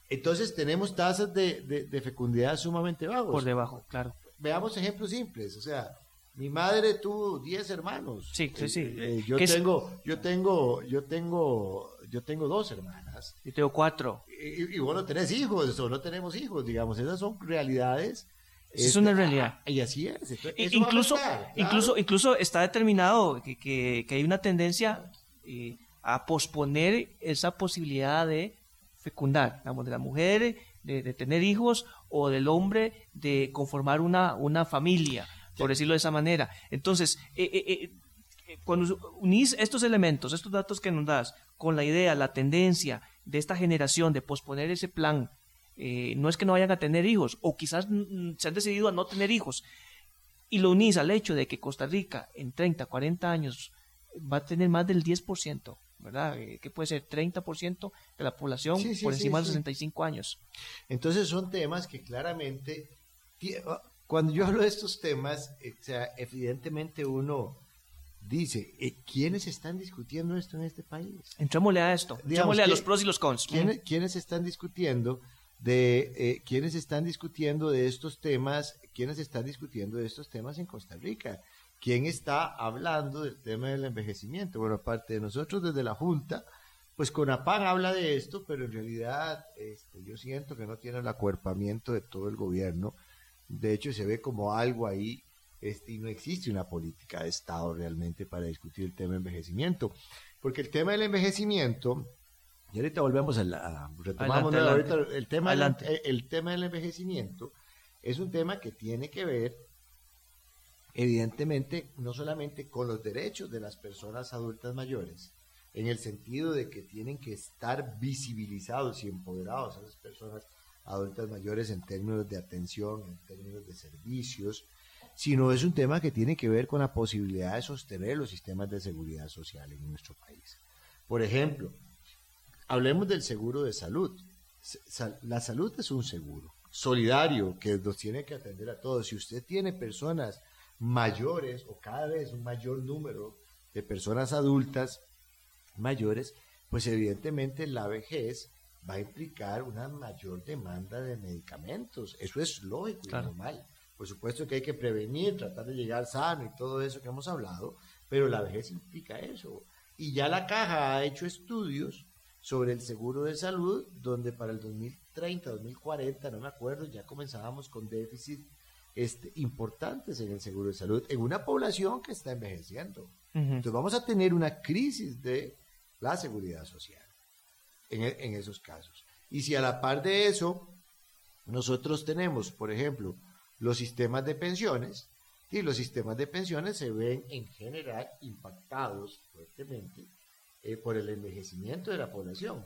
Entonces tenemos tasas de, fecundidad sumamente bajos. Por debajo, claro. Veamos ejemplos simples. O sea, mi madre tuvo 10 hermanos. Sí, sí, sí. Eh, yo tengo, yo tengo, yo tengo yo tengo dos hermanas. Yo tengo cuatro. Y, y, vos no tenés hijos, o no tenemos hijos, digamos. Esas son realidades. Es, una realidad. Y así es. incluso, incluso, incluso está determinado que, que, hay una tendencia eh, a posponer esa posibilidad de fecundar, digamos, de la mujer de, tener hijos o del hombre de conformar una, una familia, por decirlo de esa manera. Entonces, eh, eh, cuando unís estos elementos, estos datos que nos das, con la idea, la tendencia de esta generación de posponer ese plan, eh, no es que no vayan a tener hijos, o quizás se han decidido a no tener hijos, y lo unís al hecho de que Costa Rica en 30, 40 años va a tener más del 10%, ¿verdad? Eh, que puede ser 30% de la población por encima de 65 años. Entonces son temas que claramente, cuando yo hablo de estos temas, eh, o sea, evidentemente uno dice, ¿quiénes están discutiendo esto en este país? Entrémosle a esto, entrémosle a los pros y los cons. ¿quiénes, están discutiendo de eh, quiénes están discutiendo de estos temas, quiénes están discutiendo de estos temas en Costa Rica? ¿Quién está hablando del tema del envejecimiento? Bueno, aparte de nosotros desde la Junta, pues Conapán habla de esto, pero en realidad este, yo siento que no tiene el acuerpamiento de todo el gobierno. De hecho, se ve como algo ahí este, y no existe una política de Estado realmente para discutir el tema del envejecimiento. Porque el tema del envejecimiento, y ahorita volvemos a, la, retomamos el, tema del, el, tema del envejecimiento, es un tema que tiene que ver, evidentemente, no solamente con los derechos de las personas adultas mayores, en el sentido de que tienen que estar visibilizados y empoderados a las personas adultas mayores en términos de atención, en términos de servicios, sino es un tema que tiene que ver con la posibilidad de sostener los sistemas de seguridad social en nuestro país. Por ejemplo, hablemos del seguro de salud. La salud es un seguro solidario que nos tiene que atender a todos. Si usted tiene personas mayores o cada vez un mayor número de personas adultas mayores, pues evidentemente la vejez va a implicar una mayor demanda de medicamentos. Eso es lógico y normal. Por supuesto que hay que prevenir, tratar de llegar sano y todo eso que hemos hablado, pero la vejez implica eso. Y ya la caja ha hecho estudios sobre el seguro de salud, donde para el 2030, 2040, no me acuerdo, ya comenzábamos con déficit este, importantes en el seguro de salud, en una población que está envejeciendo. Entonces vamos a tener una crisis de la seguridad social en, en esos casos. Y si a la par de eso, nosotros tenemos, por ejemplo, los sistemas de pensiones y los sistemas de pensiones se ven en general impactados fuertemente eh, por el envejecimiento de la población.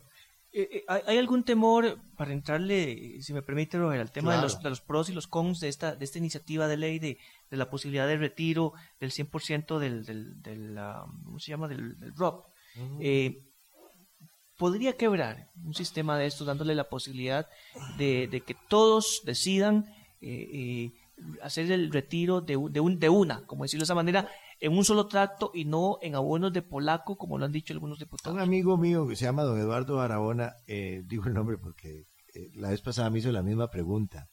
Eh, eh, ¿Hay algún temor, para entrarle, si me permite, al tema de, los, de, los, pros y los cons de esta, de esta iniciativa de ley de, de la posibilidad de retiro del 100% del, del, del, ¿cómo se llama? del, del ROP? ¿Podría quebrar un sistema de estos dándole la posibilidad de, de que todos decidan eh, eh, hacer el retiro de, de, un, de una, como decirlo de esa manera, en un solo tracto y no en abonos de polaco, como lo han dicho algunos diputados. Un amigo mío que se llama don Eduardo Barahona, eh, digo el nombre porque eh, la vez pasada me hizo la misma pregunta.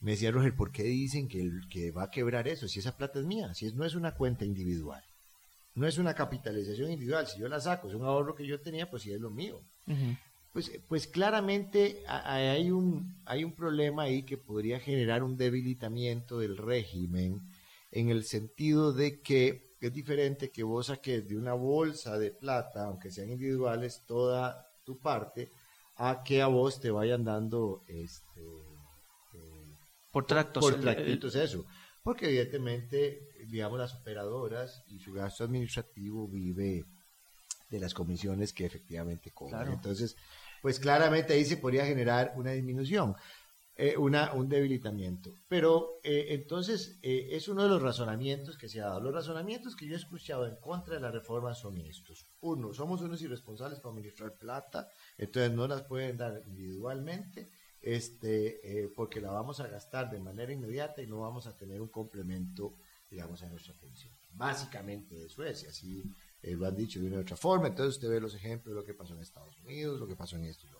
Me decía, Roger, ¿por qué dicen que, el, que va a quebrar eso? Si esa plata es mía, si es, no es una cuenta individual, no es una capitalización individual, si yo la saco, es un ahorro que yo tenía, pues si es lo mío. Pues, pues claramente hay un, hay un problema ahí que podría generar un debilitamiento del régimen en el sentido de que es diferente que vos saques de una bolsa de plata, aunque sean individuales, toda tu parte, a que a vos te vayan dando este, eh, por tractos. Por tractitos, eso. Porque evidentemente, digamos, las operadoras y su gasto administrativo vive de las comisiones que efectivamente cobran. Entonces, pues claramente ahí se podría generar una disminución. Eh, una, un debilitamiento. Pero eh, entonces eh, es uno de los razonamientos que se ha dado. Los razonamientos que yo he escuchado en contra de la reforma son estos. Uno, somos unos irresponsables para administrar plata, entonces no las pueden dar individualmente este, porque la vamos a gastar de manera inmediata y no vamos a tener un complemento, digamos, a nuestra pensión. Básicamente eso es, y así lo han dicho de una u otra forma. Entonces usted ve los ejemplos de lo que pasó en Estados Unidos, lo que pasó en esto y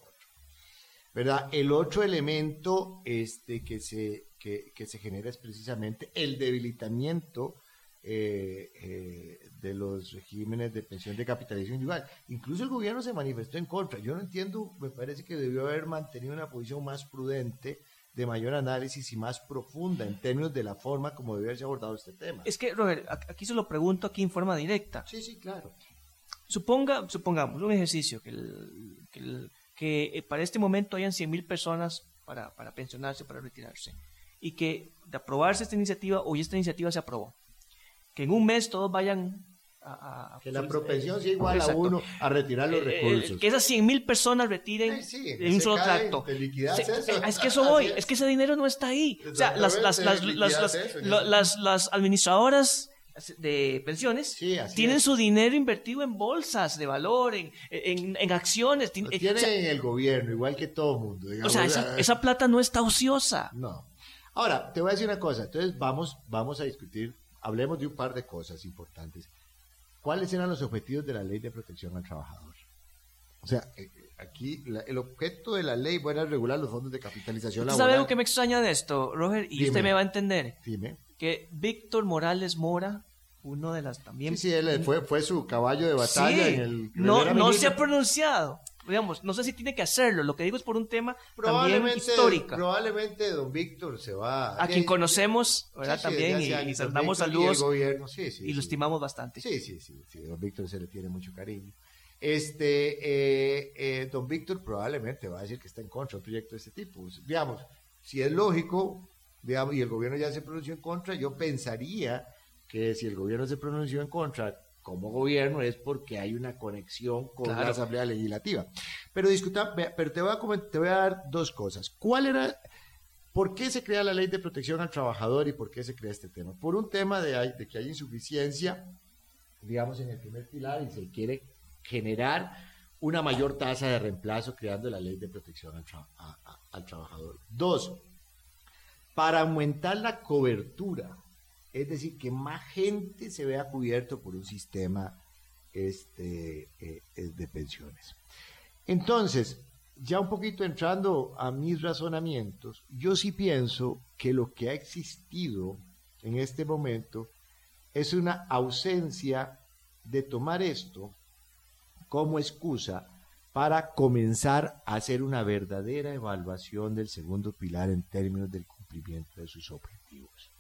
¿verdad? El otro elemento este, que, se, que, se genera es precisamente el debilitamiento eh, eh, de los regímenes de pensión de capitalización individual. Incluso el gobierno se manifestó en contra. Yo no entiendo, me parece que debió haber mantenido una posición más prudente de mayor análisis y más profunda en términos de la forma como debe haberse abordado este tema. Es que, Robert, aquí se lo pregunto aquí en forma directa. Sí, sí, claro. Suponga, supongamos un ejercicio que el, que eh, para este momento hayan 100.000 personas para, para pensionarse, para retirarse, y que de aprobarse esta iniciativa, hoy esta iniciativa se aprobó, que en un mes todos vayan a, que la propensión sea igual a uno a retirar los eh, eh, recursos. que esas 100.000 personas retiren en un solo tracto. es que eso voy, es. que ese dinero no está ahí. O sea, las, las, las, las, las administradoras de pensiones tienen su dinero invertido en bolsas de valor, en, en, acciones. Tienen en el gobierno, igual que todo el mundo. o sea, esa, plata no está ociosa. No. Ahora, te voy a decir una cosa. Entonces, vamos, vamos a discutir, hablemos de un par de cosas importantes. ¿Cuáles eran los objetivos de la ley de protección al trabajador? O sea, eh, aquí el objeto de la ley bueno, es regular los fondos de capitalización laboral. ¿Sabe algo que me extraña de esto, Roger? Y usted me va a entender. Dime. Que Víctor Morales Mora uno de las también. Sí, sí, él fue, fue su caballo de batalla en el. No, no se ha pronunciado. Digamos, no sé si tiene que hacerlo. Lo que digo es por un tema también histórico. Probablemente don Víctor se va. A quien conocemos, ¿verdad? también, y, y saludos. Y, lo estimamos bastante. Sí, sí, sí, sí. Don Víctor se le tiene mucho cariño. Este, eh, eh, don Víctor probablemente va a decir que está en contra de un proyecto de este tipo. Digamos, si es lógico, digamos, y el gobierno ya se pronunció en contra, yo pensaría que si el gobierno se pronunció en contra como gobierno es porque hay una conexión con la Asamblea Legislativa. Pero discuta, pero te voy, a te voy a dar dos cosas. ¿Cuál era, por qué se crea la ley de protección al trabajador y por qué se crea este tema? Por un tema de, de que hay insuficiencia, digamos, en el primer pilar y se quiere generar una mayor tasa de reemplazo creando la ley de protección al, al trabajador. Dos, para aumentar la cobertura es decir, que más gente se vea cubierto por un sistema este, eh, de pensiones. Entonces, ya un poquito entrando a mis razonamientos, yo sí pienso que lo que ha existido en este momento es una ausencia de tomar esto como excusa para comenzar a hacer una verdadera evaluación del segundo pilar en términos del cumplimiento de sus objetivos.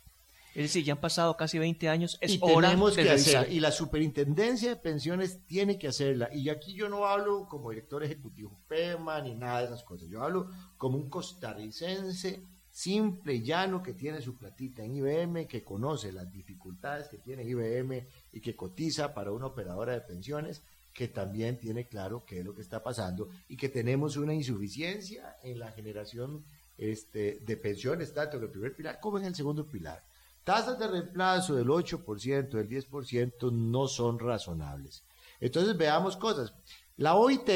Es decir, ya han pasado casi 20 años, es y hora tenemos que hacer, y la superintendencia de pensiones tiene que hacerla. Y aquí yo no hablo como director ejecutivo PEMA ni nada de esas cosas. Yo hablo como un costarricense simple y llano que tiene su platita en IBM, que conoce las dificultades que tiene IBM y que cotiza para una operadora de pensiones que también tiene claro qué es lo que está pasando y que tenemos una insuficiencia en la generación este, de pensiones, tanto en el primer pilar como en el segundo pilar. Tasas de reemplazo del 8%, del 10% no son razonables. Entonces veamos cosas. La OIT,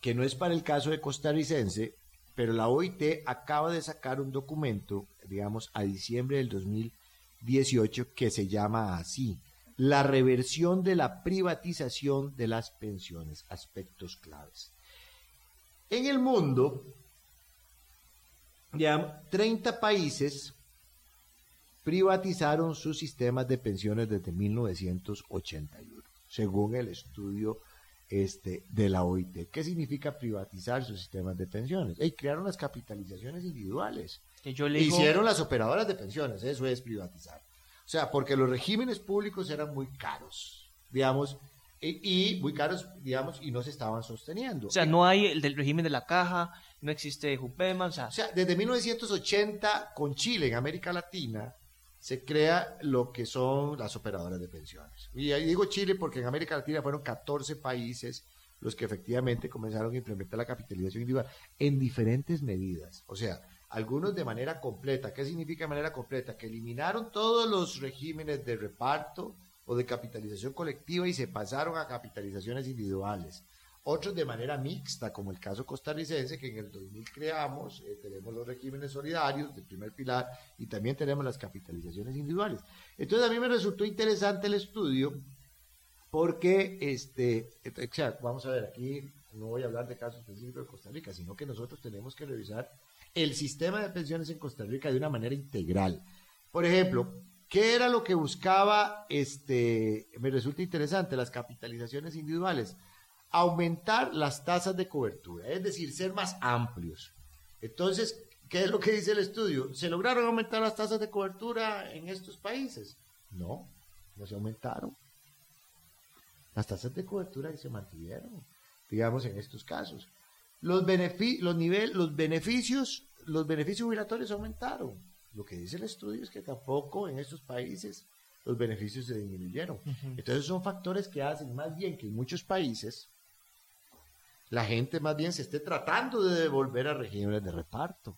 que no es para el caso de costarricense, pero la OIT acaba de sacar un documento, digamos, a diciembre del 2018 que se llama así, la reversión de la privatización de las pensiones, aspectos claves. En el mundo, ya 30 países privatizaron sus sistemas de pensiones desde 1981, según el estudio este, de la OIT. ¿Qué significa privatizar sus sistemas de pensiones? Y crearon las capitalizaciones individuales. Que yo Hicieron las operadoras de pensiones, eso es privatizar. O sea, porque los regímenes públicos eran muy caros, digamos, y, muy caros, digamos, y no se estaban sosteniendo. O sea, no hay el del régimen de la caja, no existe Jupema, o sea... O sea, desde 1980 con Chile en América Latina se crea lo que son las operadoras de pensiones. Y ahí digo Chile porque en América Latina fueron 14 países los que efectivamente comenzaron a implementar la capitalización individual en diferentes medidas. O sea, algunos de manera completa. ¿Qué significa de manera completa? Que eliminaron todos los regímenes de reparto o de capitalización colectiva y se pasaron a capitalizaciones individuales. Otros de manera mixta, como el caso costarricense, que en el 2000 creamos, eh, tenemos los regímenes solidarios del primer pilar y también tenemos las capitalizaciones individuales. Entonces a mí me resultó interesante el estudio porque, este, vamos a ver, aquí no voy a hablar de casos específicos de Costa Rica, sino que nosotros tenemos que revisar el sistema de pensiones en Costa Rica de una manera integral. Por ejemplo, ¿qué era lo que buscaba? Este, me resulta interesante, las capitalizaciones individuales. Aumentar las tasas de cobertura, es decir, ser más amplios. Entonces, ¿qué es lo que dice el estudio? ¿Se lograron aumentar las tasas de cobertura en estos países? No, no se aumentaron. Las tasas de cobertura se mantuvieron, digamos, en estos casos. Los, los, nivel, los beneficios los beneficios jubilatorios aumentaron. Lo que dice el estudio es que tampoco en estos países los beneficios se disminuyeron. Entonces son factores que hacen más bien que en muchos países la gente más bien se esté tratando de devolver a regímenes de reparto.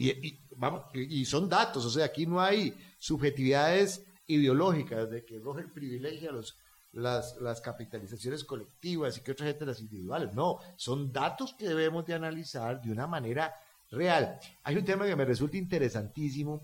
Y, vamos, y, son datos, o sea, aquí no hay subjetividades ideológicas de que Roger privilegia los, las, las capitalizaciones colectivas y que otra gente las individuales. No, son datos que debemos de analizar de una manera real. Hay un tema que me resulta interesantísimo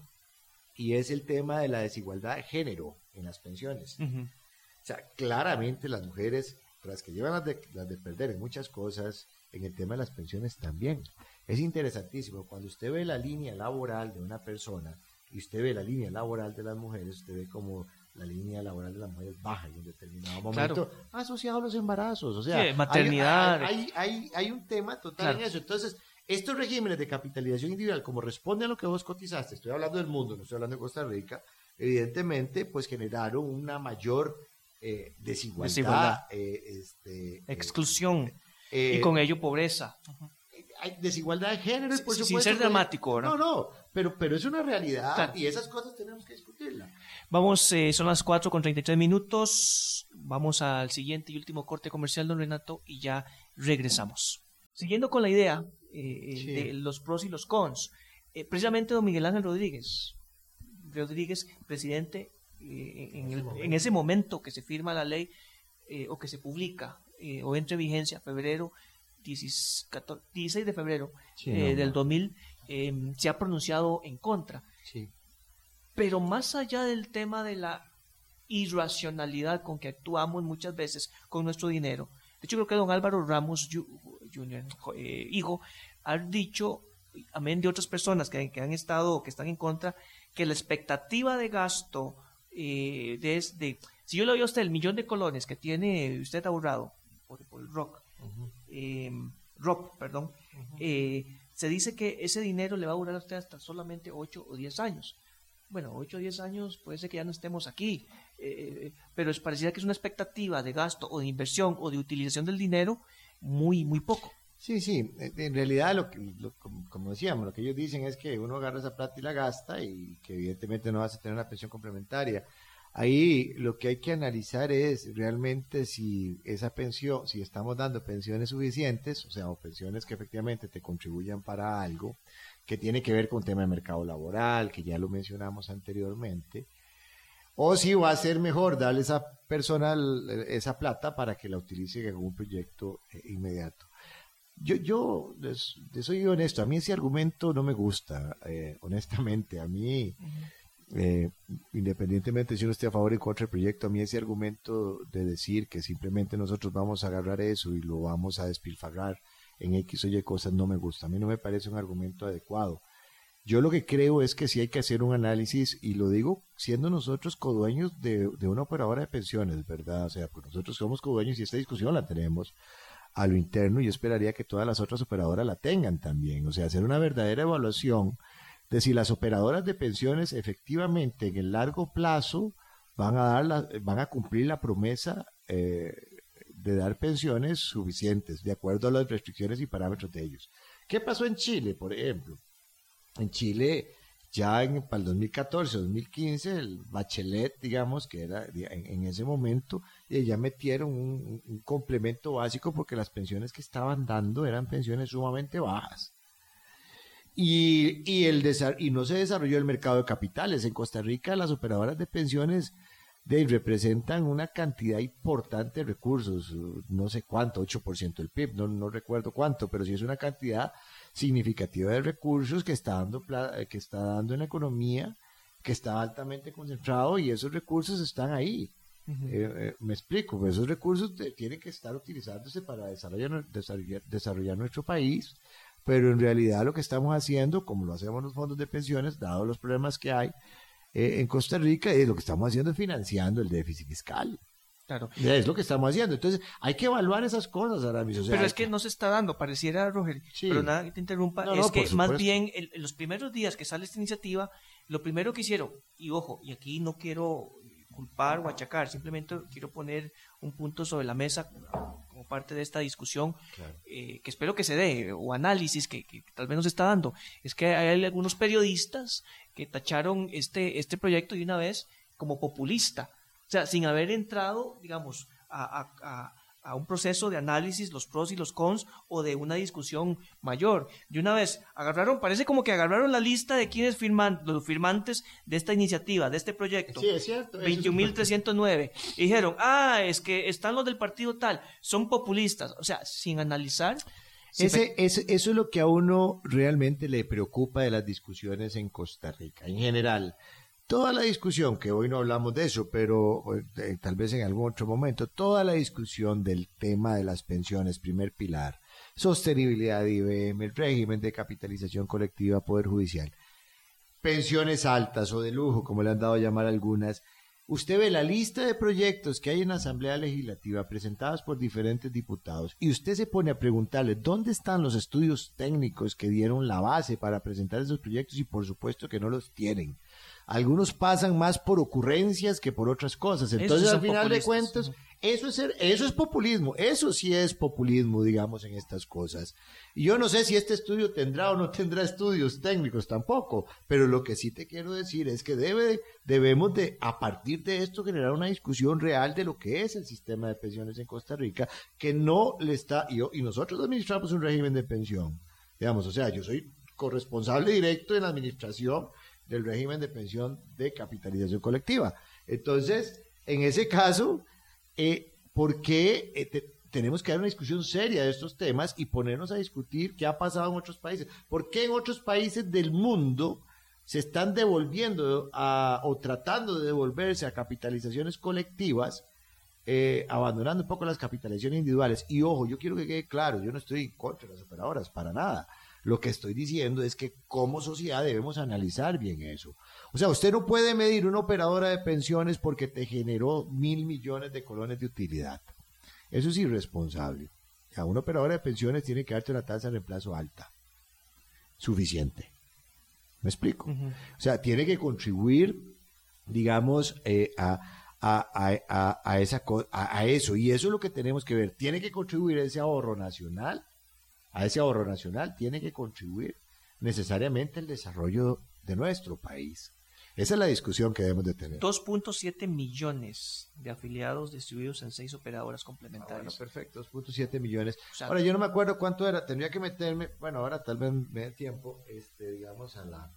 y es el tema de la desigualdad de género en las pensiones. O sea, claramente las mujeres, las que llevan las de, las de perder en muchas cosas, en el tema de las pensiones también. Es interesantísimo, cuando usted ve la línea laboral de una persona y usted ve la línea laboral de las mujeres, usted ve como la línea laboral de las mujeres baja en un determinado momento asociado a los embarazos. O sea, maternidad. Hay, hay, hay, un tema total en eso. Entonces, estos regímenes de capitalización individual, como responden a lo que vos cotizaste, estoy hablando del mundo, no estoy hablando de Costa Rica, evidentemente, pues generaron una mayor eh, desigualdad, eh, este, eh, exclusión y con ello pobreza. Hay desigualdad de género, por Sin ser dramático, ¿no? No, no, pero, pero es una realidad y esas cosas tenemos que discutirlas. Vamos, son las 4 con 33 minutos. Vamos al siguiente y último corte comercial, don Renato, y ya regresamos. Siguiendo con la idea eh, de los pros y los cons. Eh, precisamente don Miguel Ángel Rodríguez, Rodríguez, presidente, eh, en, ese momento. que se firma la ley o que se publica o entre vigencia, febrero 16, de febrero del 2000, em, se ha pronunciado en contra. Pero más allá del tema de la irracionalidad con que actuamos muchas veces con nuestro dinero, de hecho creo que don Álvaro Ramos eh, hijo, ha dicho, amén de otras personas que, han estado, que están en contra, que la expectativa de gasto eh, desde, si yo le doy a usted el millón de colones que tiene usted ahorrado por, el rock, em, rock, perdón, eh, se dice que ese dinero le va a durar a usted hasta solamente 8 o 10 años. Bueno, 8 o 10 años puede ser que ya no estemos aquí, pero es parecida que es una expectativa de gasto o de inversión o de utilización del dinero muy, muy poco. Sí, sí, en realidad lo que, como decíamos, lo que ellos dicen es que uno agarra esa plata y la gasta y que evidentemente no vas a tener una pensión complementaria. Ahí lo que hay que analizar es realmente si esa pensión, si estamos dando pensiones suficientes, o sea, o pensiones que efectivamente te contribuyan para algo, que tiene que ver con tema de mercado laboral, que ya lo mencionamos anteriormente, o si va a ser mejor darle a esa persona esa plata para que la utilice en algún proyecto eh, inmediato. Yo, yo soy honesto, a mí ese argumento no me gusta, eh, honestamente. A mí, eh, independientemente si uno esté a favor o en contra del proyecto, a mí ese argumento de decir que simplemente nosotros vamos a agarrar eso y lo vamos a despilfarrar en X o Y cosas no me gusta. A mí no me parece un argumento adecuado. Yo lo que creo es que sí hay que hacer un análisis, y lo digo siendo nosotros codueños de, de una operadora de pensiones, ¿verdad? O sea, pues nosotros somos codueños y esta discusión la tenemos a lo interno y esperaría que todas las otras operadoras la tengan también. O sea, hacer una verdadera evaluación de si las operadoras de pensiones efectivamente en el largo plazo van a, dar van a cumplir la promesa eh, de dar pensiones suficientes de acuerdo a las restricciones y parámetros de ellos. ¿Qué pasó en Chile, por ejemplo? En Chile, ya en, para el 2014, 2015, el Bachelet, digamos, que era en, ese momento, eh, ya metieron un, un, complemento básico porque las pensiones que estaban dando eran pensiones sumamente bajas. Y, y, el y no se desarrolló el mercado de capitales. En Costa Rica las operadoras de pensiones de, representan una cantidad importante de recursos, no sé cuánto, 8% del PIB, no, no recuerdo cuánto, pero sí es una cantidad significativa de recursos que está dando, que está dando en la economía, que está altamente concentrado y esos recursos están ahí. Eh, eh, me explico, pues esos recursos tienen que estar utilizándose para desarrollar, desarrollar, desarrollar nuestro país, pero en realidad lo que estamos haciendo, como lo hacemos los fondos de pensiones, dado los problemas que hay eh, en Costa Rica, es lo que estamos haciendo es financiando el déficit fiscal. Claro. Es lo que estamos haciendo. Entonces, hay que evaluar esas cosas, Aramis. pero es que, no se está dando, pareciera, Roger, pero nada que te interrumpa, es que más bien en, los primeros días que sale esta iniciativa, lo primero que hicieron, y ojo, y aquí no quiero culpar o achacar, simplemente quiero poner un punto sobre la mesa como parte de esta discusión eh, que espero que se dé, o análisis que, tal vez nos está dando, es que hay algunos periodistas que tacharon este, este proyecto de una vez como populista, o sea, sin haber entrado, digamos, a a un proceso de análisis, los pros y los cons, o de una discusión mayor. De una vez, agarraron, parece como que agarraron la lista de quienes firman, los firmantes de esta iniciativa, de este proyecto. Sí, es cierto. 21.309. Y dijeron, ah, es que están los del partido tal, son populistas. O sea, sin analizar. Ese, eso es lo que a uno realmente le preocupa de las discusiones en Costa Rica, en general toda la discusión, que hoy no hablamos de eso, pero eh, tal vez en algún otro momento, toda la discusión del tema de las pensiones, primer pilar, sostenibilidad de IBM, el régimen de capitalización colectiva, Poder Judicial, pensiones altas o de lujo, como le han dado a llamar algunas, usted ve la lista de proyectos que hay en la Asamblea Legislativa presentados por diferentes diputados y usted se pone a preguntarle dónde están los estudios técnicos que dieron la base para presentar esos proyectos y por supuesto que no los tienen algunos pasan más por ocurrencias que por otras cosas. Entonces, al final de cuentas, eso es, eso es populismo, eso sí es populismo, digamos, en estas cosas. Y yo no sé si este estudio tendrá o no tendrá estudios técnicos tampoco, pero lo que sí te quiero decir es que debe, debemos de, a partir de esto, generar una discusión real de lo que es el sistema de pensiones en Costa Rica, que no le está, y, y nosotros administramos un régimen de pensión, digamos, o sea, yo soy corresponsable directo en la administración del régimen de pensión de capitalización colectiva. Entonces, en ese caso, eh, ¿por qué eh, tenemos que dar una discusión seria de estos temas y ponernos a discutir qué ha pasado en otros países? ¿Por qué en otros países del mundo se están devolviendo o tratando de devolverse a capitalizaciones colectivas? Eh, abandonando un poco las capitalizaciones individuales. Y ojo, yo quiero que quede claro, yo no estoy en contra de las operadoras, para nada. Lo que estoy diciendo es que como sociedad debemos analizar bien eso. O sea, usted no puede medir una operadora de pensiones porque te generó mil millones de colones de utilidad. Eso es irresponsable. A una operadora de pensiones tiene que darte una tasa de reemplazo alta, suficiente. ¿Me explico? O sea, tiene que contribuir, digamos, eh, a, a, esa, a, eso. Y eso es lo que tenemos que ver. Tiene que contribuir ese ahorro nacional a ese ahorro nacional tiene que contribuir necesariamente el desarrollo de nuestro país. Esa es la discusión que debemos de tener. 2.7 millones de afiliados distribuidos en seis operadoras complementarias. Ah, bueno, perfecto, 2.7 millones. ahora, yo no me acuerdo cuánto era, tendría que meterme, bueno, ahora tal vez me dé tiempo, este, digamos, a la,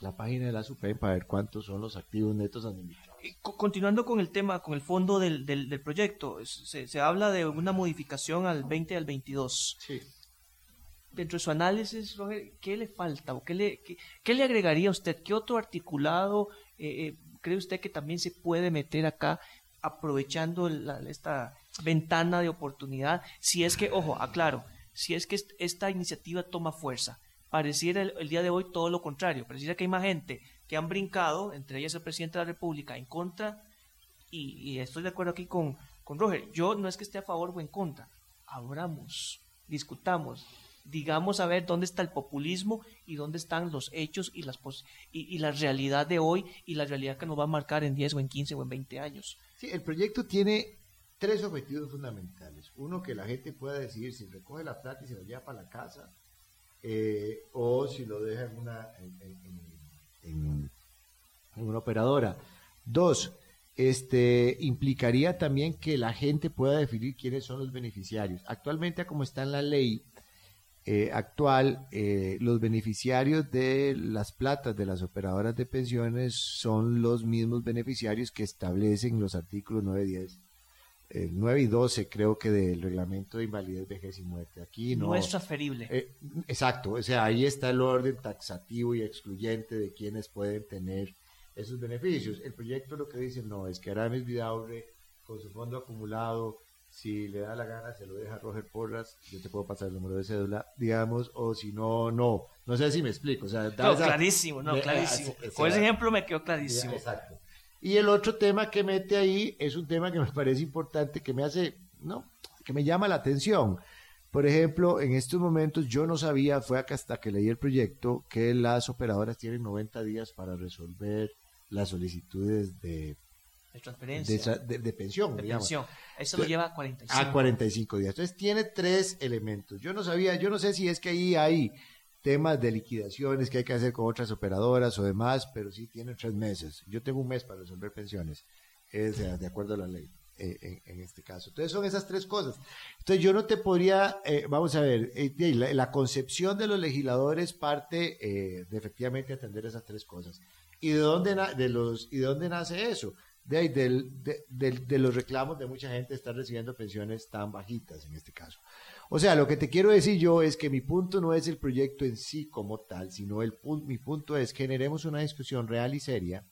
la página de la SUPEM para ver cuántos son los activos netos administrados. Continuando con el tema, con el fondo del, del, proyecto, se, se habla de una modificación al 20 al 22. Sí dentro de su análisis, Roger, ¿qué le falta o qué le, qué, le agregaría a usted? ¿Qué otro articulado eh, eh, cree usted que también se puede meter acá aprovechando esta ventana de oportunidad? Si es que, ojo, aclaro, si es que esta iniciativa toma fuerza, pareciera el, día de hoy todo lo contrario, pareciera que hay más gente que han brincado, entre ellas el presidente de la República, en contra, y, estoy de acuerdo aquí con, con Roger, yo no es que esté a favor o en contra, abramos, discutamos, digamos, a ver dónde está el populismo y dónde están los hechos y, las y, la realidad de hoy y la realidad que nos va a marcar en 10 o en 15 o en 20 años. Sí, el proyecto tiene tres objetivos fundamentales. Uno, que la gente pueda decidir si recoge la plata y se lo lleva para la casa eh, o si lo deja en una, en una operadora. Dos, este, implicaría también que la gente pueda definir quiénes son los beneficiarios. Actualmente, como está en la ley eh, actual, eh, los beneficiarios de las platas de las operadoras de pensiones son los mismos beneficiarios que establecen los artículos 9, 10, 9 y 12, creo que del reglamento de invalidez, vejez y muerte. Aquí no, no es transferible. Eh, exacto, o sea, ahí está el orden taxativo y excluyente de quienes pueden tener esos beneficios. El proyecto lo que dice no es que Aramis Vidaurre con su fondo acumulado, si le da la gana, se lo deja a Roger Porras, yo te puedo pasar el número de cédula, digamos, o si no, no. No sé si me explico. O sea, clarísimo, no, clarísimo. Con ese ejemplo me quedó clarísimo. exacto. Y el otro tema que mete ahí es un tema que me parece importante, que me hace, no, que me llama la atención. Por ejemplo, en estos momentos yo no sabía, fue acá hasta que leí el proyecto, que las operadoras tienen 90 días para resolver las solicitudes de, de transferencia. De, pensión, digamos. Eso lo lleva a 45. A 45 días. Entonces tiene tres elementos. Yo no sabía, yo no sé si es que ahí hay temas de liquidaciones que hay que hacer con otras operadoras o demás, pero sí tiene tres meses. Yo tengo un mes para resolver pensiones, es de, acuerdo a la ley. Eh, en, este caso. Entonces son esas tres cosas. Entonces yo no te podría, eh, vamos a ver, eh, la, concepción de los legisladores parte de efectivamente atender esas tres cosas. ¿Y de dónde, de los, y de dónde nace eso? De, de, los reclamos de mucha gente estar recibiendo pensiones tan bajitas en este caso. O sea, lo que te quiero decir yo es que mi punto no es el proyecto en sí como tal, sino el mi punto es generemos una discusión real y seria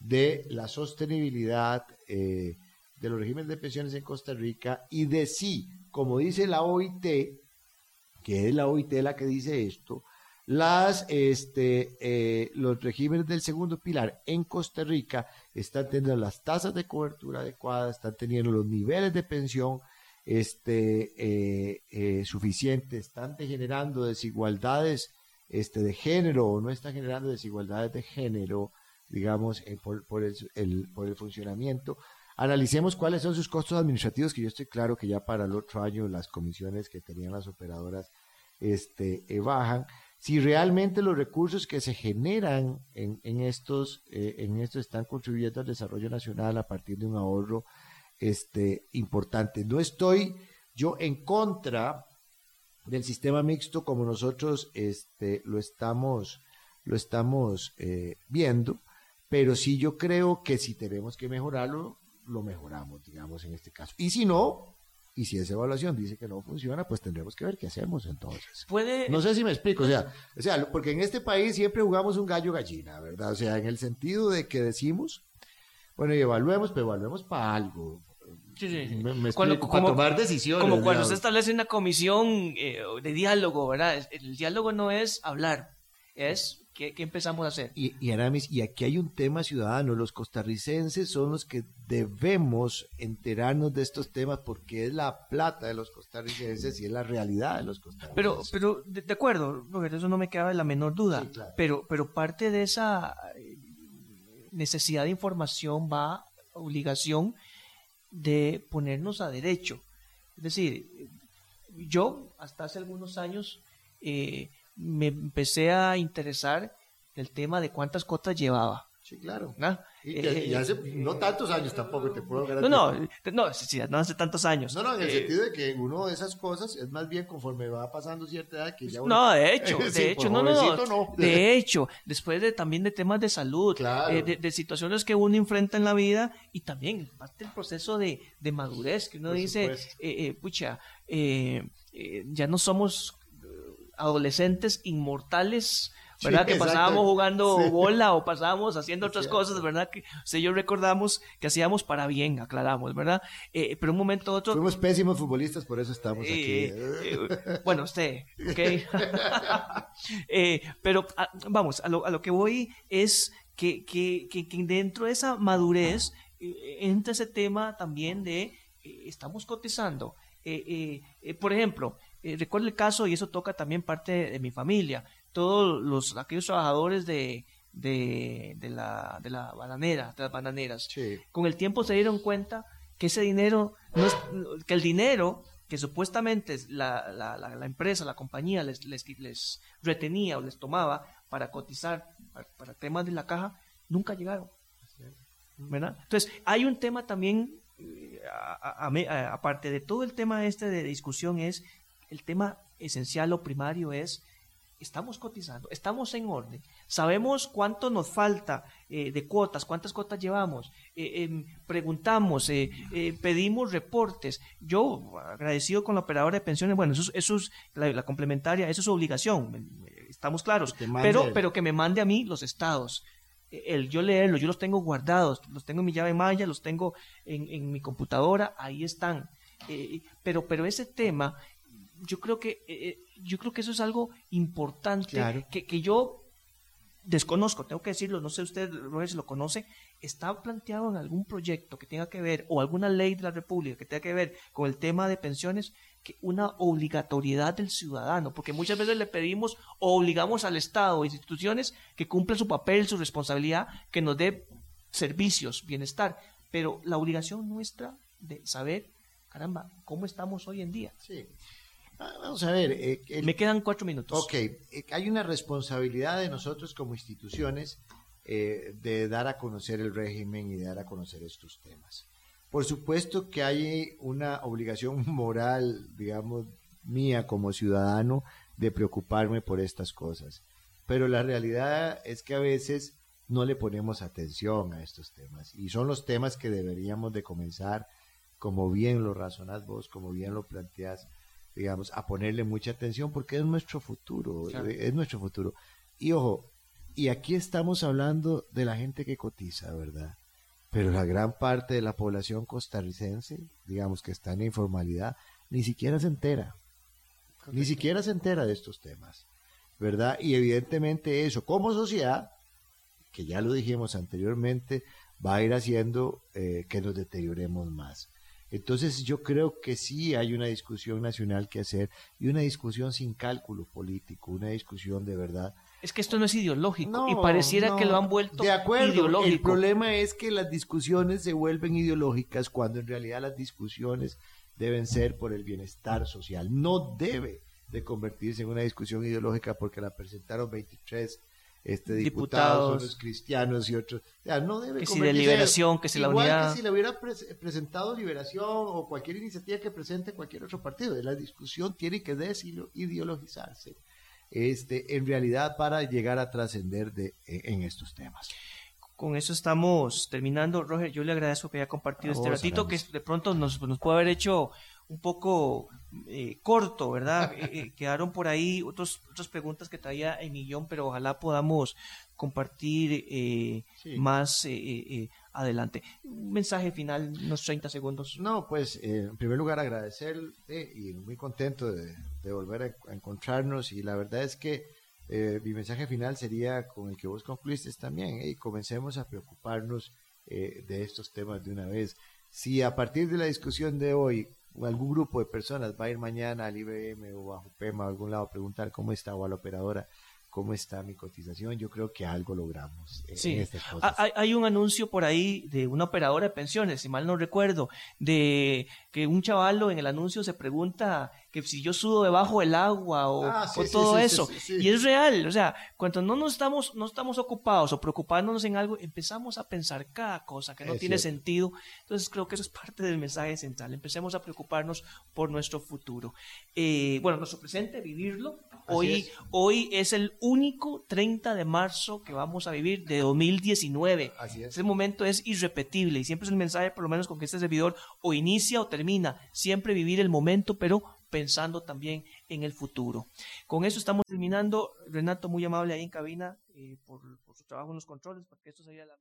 de la sostenibilidad eh, de los regímenes de pensiones en Costa Rica y de sí, como dice la OIT, que es la OIT la que dice esto, las, este, eh, los regímenes del segundo pilar en Costa Rica están teniendo las tasas de cobertura adecuadas, están teniendo los niveles de pensión este, eh, eh, suficientes, están generando desigualdades este, de género o no están generando desigualdades de género, digamos, por, por, el, por el funcionamiento. Analicemos cuáles son sus costos administrativos, que yo estoy claro que ya para el otro año las comisiones que tenían las operadoras este, bajan si realmente los recursos que se generan en, estos, eh, en estos están contribuyendo al desarrollo nacional a partir de un ahorro este, importante. No estoy yo en contra del sistema mixto como nosotros este, lo estamos, lo estamos eh, viendo, pero sí yo creo que si tenemos que mejorarlo, lo mejoramos, digamos, en este caso. Y si no, y si esa evaluación dice que no funciona, pues tendremos que ver qué hacemos entonces. Puede... No sé si me explico, o sea, o sea, porque en este país siempre jugamos un gallo gallina, ¿verdad? O sea, en el sentido de que decimos, bueno, y evaluemos, pero evaluemos para algo. Sí, sí. Me, para tomar decisiones. Como cuando se establece una comisión eh, de diálogo, ¿verdad? El diálogo no es hablar, es ¿Qué, empezamos a hacer? Y, y, Aramis, y aquí hay un tema ciudadano. Los costarricenses son los que debemos enterarnos de estos temas porque es la plata de los costarricenses y es la realidad de los costarricenses. Pero, pero de, acuerdo, porque eso no me queda la menor duda. pero, pero parte de esa eh, necesidad de información va obligación de ponernos a derecho. Es decir, yo hasta hace algunos años eh, me empecé a interesar el tema de cuántas cotas llevaba. Sí, claro. ¿No? Y, eh, hace no tantos años tampoco te puedo garantizar. No, no, no, sí, no hace tantos años. No, no, en el eh, sentido de que uno de esas cosas es más bien conforme va pasando cierta edad que ya No, de hecho, de hecho, no, no, no, De hecho, después de también de temas de salud, eh, de, situaciones que uno enfrenta en la vida y también parte del proceso de, de madurez que uno dice, pucha, ya no somos adolescentes inmortales, ¿verdad? que pasábamos jugando bola o pasábamos haciendo otras cosas, ¿verdad? Que si yo recordamos que hacíamos para bien, aclaramos, ¿verdad? Eh, pero un momento otro... Fuimos pésimos futbolistas, por eso estamos aquí. Eh, eh, bueno, usted, ¿ok? pero ah, vamos, a lo, a lo, que voy es que, que, que, que dentro de esa madurez entra ese tema también de estamos cotizando. por ejemplo, eh, recuerdo el caso, y eso toca también parte de, mi familia, todos los, aquellos trabajadores de, de, de, la, de la bananera, de las bananeras, con el tiempo se dieron cuenta que ese dinero, no es, que el dinero que supuestamente la, la, la, empresa, la compañía les, les, les, retenía o les tomaba para cotizar para, temas de la caja, nunca llegaron. ¿verdad? Entonces, hay un tema también, eh, aparte de todo el tema este de discusión, es el tema esencial o primario es estamos cotizando, estamos en orden, sabemos cuánto nos falta eh, de cuotas, cuántas cuotas llevamos, eh, em, preguntamos, eh, pedimos reportes. Yo, agradecido con la operadora de pensiones, bueno, eso, eso es la, complementaria, eso es su obligación, estamos claros, pero, pero que me mande a mí los estados. El yo leerlos, yo los tengo guardados, los tengo en mi llave maya, los tengo en, en mi computadora, ahí están. pero, pero ese tema yo creo que eh, eh, yo creo que eso es algo importante que, que, yo desconozco, tengo que decirlo, no sé usted, si lo conoce, está planteado en algún proyecto que tenga que ver, o alguna ley de la República que tenga que ver con el tema de pensiones, que una obligatoriedad del ciudadano, porque muchas veces le pedimos o obligamos al Estado o instituciones que cumplan su papel, su responsabilidad, que nos dé servicios, bienestar, pero la obligación nuestra de saber, caramba, cómo estamos hoy en día. Sí. Ah, vamos a ver. Eh, Me quedan cuatro minutos. Ok, eh, hay una responsabilidad de nosotros como instituciones eh, de dar a conocer el régimen y de dar a conocer estos temas. Por supuesto que hay una obligación moral, digamos, mía como ciudadano de preocuparme por estas cosas. Pero la realidad es que a veces no le ponemos atención a estos temas y son los temas que deberíamos de comenzar, como bien lo razonás vos, como bien lo planteás, digamos, a ponerle mucha atención porque es nuestro futuro, es nuestro futuro. Y ojo, y aquí estamos hablando de la gente que cotiza, ¿verdad? Pero la gran parte de la población costarricense, digamos que está en informalidad, ni siquiera se entera, ni siquiera se entera de estos temas, ¿verdad? Y evidentemente eso, como sociedad, que ya lo dijimos anteriormente, va a ir haciendo eh, que nos deterioremos más. Entonces yo creo que sí hay una discusión nacional que hacer y una discusión sin cálculo político, una discusión de verdad. Es que esto no es ideológico y pareciera que lo han vuelto de acuerdo, ideológico. El problema es que las discusiones se vuelven ideológicas cuando en realidad las discusiones deben ser por el bienestar social. No debe de convertirse en una discusión ideológica porque la presentaron 23 este, diputados, los cristianos y otros. no debe que si de liberación, que si la unidad. que si le hubiera presentado liberación o cualquier iniciativa que presente cualquier otro partido. La discusión tiene que desideologizarse este, en realidad para llegar a trascender de, e, en estos temas. Con eso estamos terminando. Roger, yo le agradezco que haya compartido este ratito, que de pronto nos, nos puede haber hecho un poco eh, corto, ¿verdad? Eh, eh, quedaron por ahí otros, otras preguntas que traía en millón, pero ojalá podamos compartir más adelante. Un mensaje final, unos 30 segundos. No, pues en primer lugar agradecerte y muy contento de, volver a, encontrarnos y la verdad es que mi mensaje final sería con el que vos concluiste también y comencemos a preocuparnos de estos temas de una vez. Si a partir de la discusión de hoy algún grupo de personas va a ir mañana al IBM o a Jupema o a algún lado a preguntar cómo está o a la operadora cómo está mi cotización, yo creo que algo logramos. sí, hay, hay, un anuncio por ahí de una operadora de pensiones, si mal no recuerdo, de que un chavalo en el anuncio se pregunta que si yo sudo debajo del agua o, ah, todo eso. Y es real, o sea, cuando no nos estamos, no estamos ocupados o preocupándonos en algo, empezamos a pensar cada cosa que no tiene sentido. Entonces creo que eso es parte del mensaje central. Empecemos a preocuparnos por nuestro futuro. Eh, bueno, nuestro presente, vivirlo. Hoy es. hoy es el único 30 de marzo que vamos a vivir de 2019. Así es. Ese momento es irrepetible y siempre es el mensaje, por lo menos con que este servidor o inicia o termina. Siempre vivir el momento, pero pensando también en el futuro. Con eso estamos terminando. Renato, muy amable ahí en cabina eh, por, su trabajo en los controles, porque esto sería la...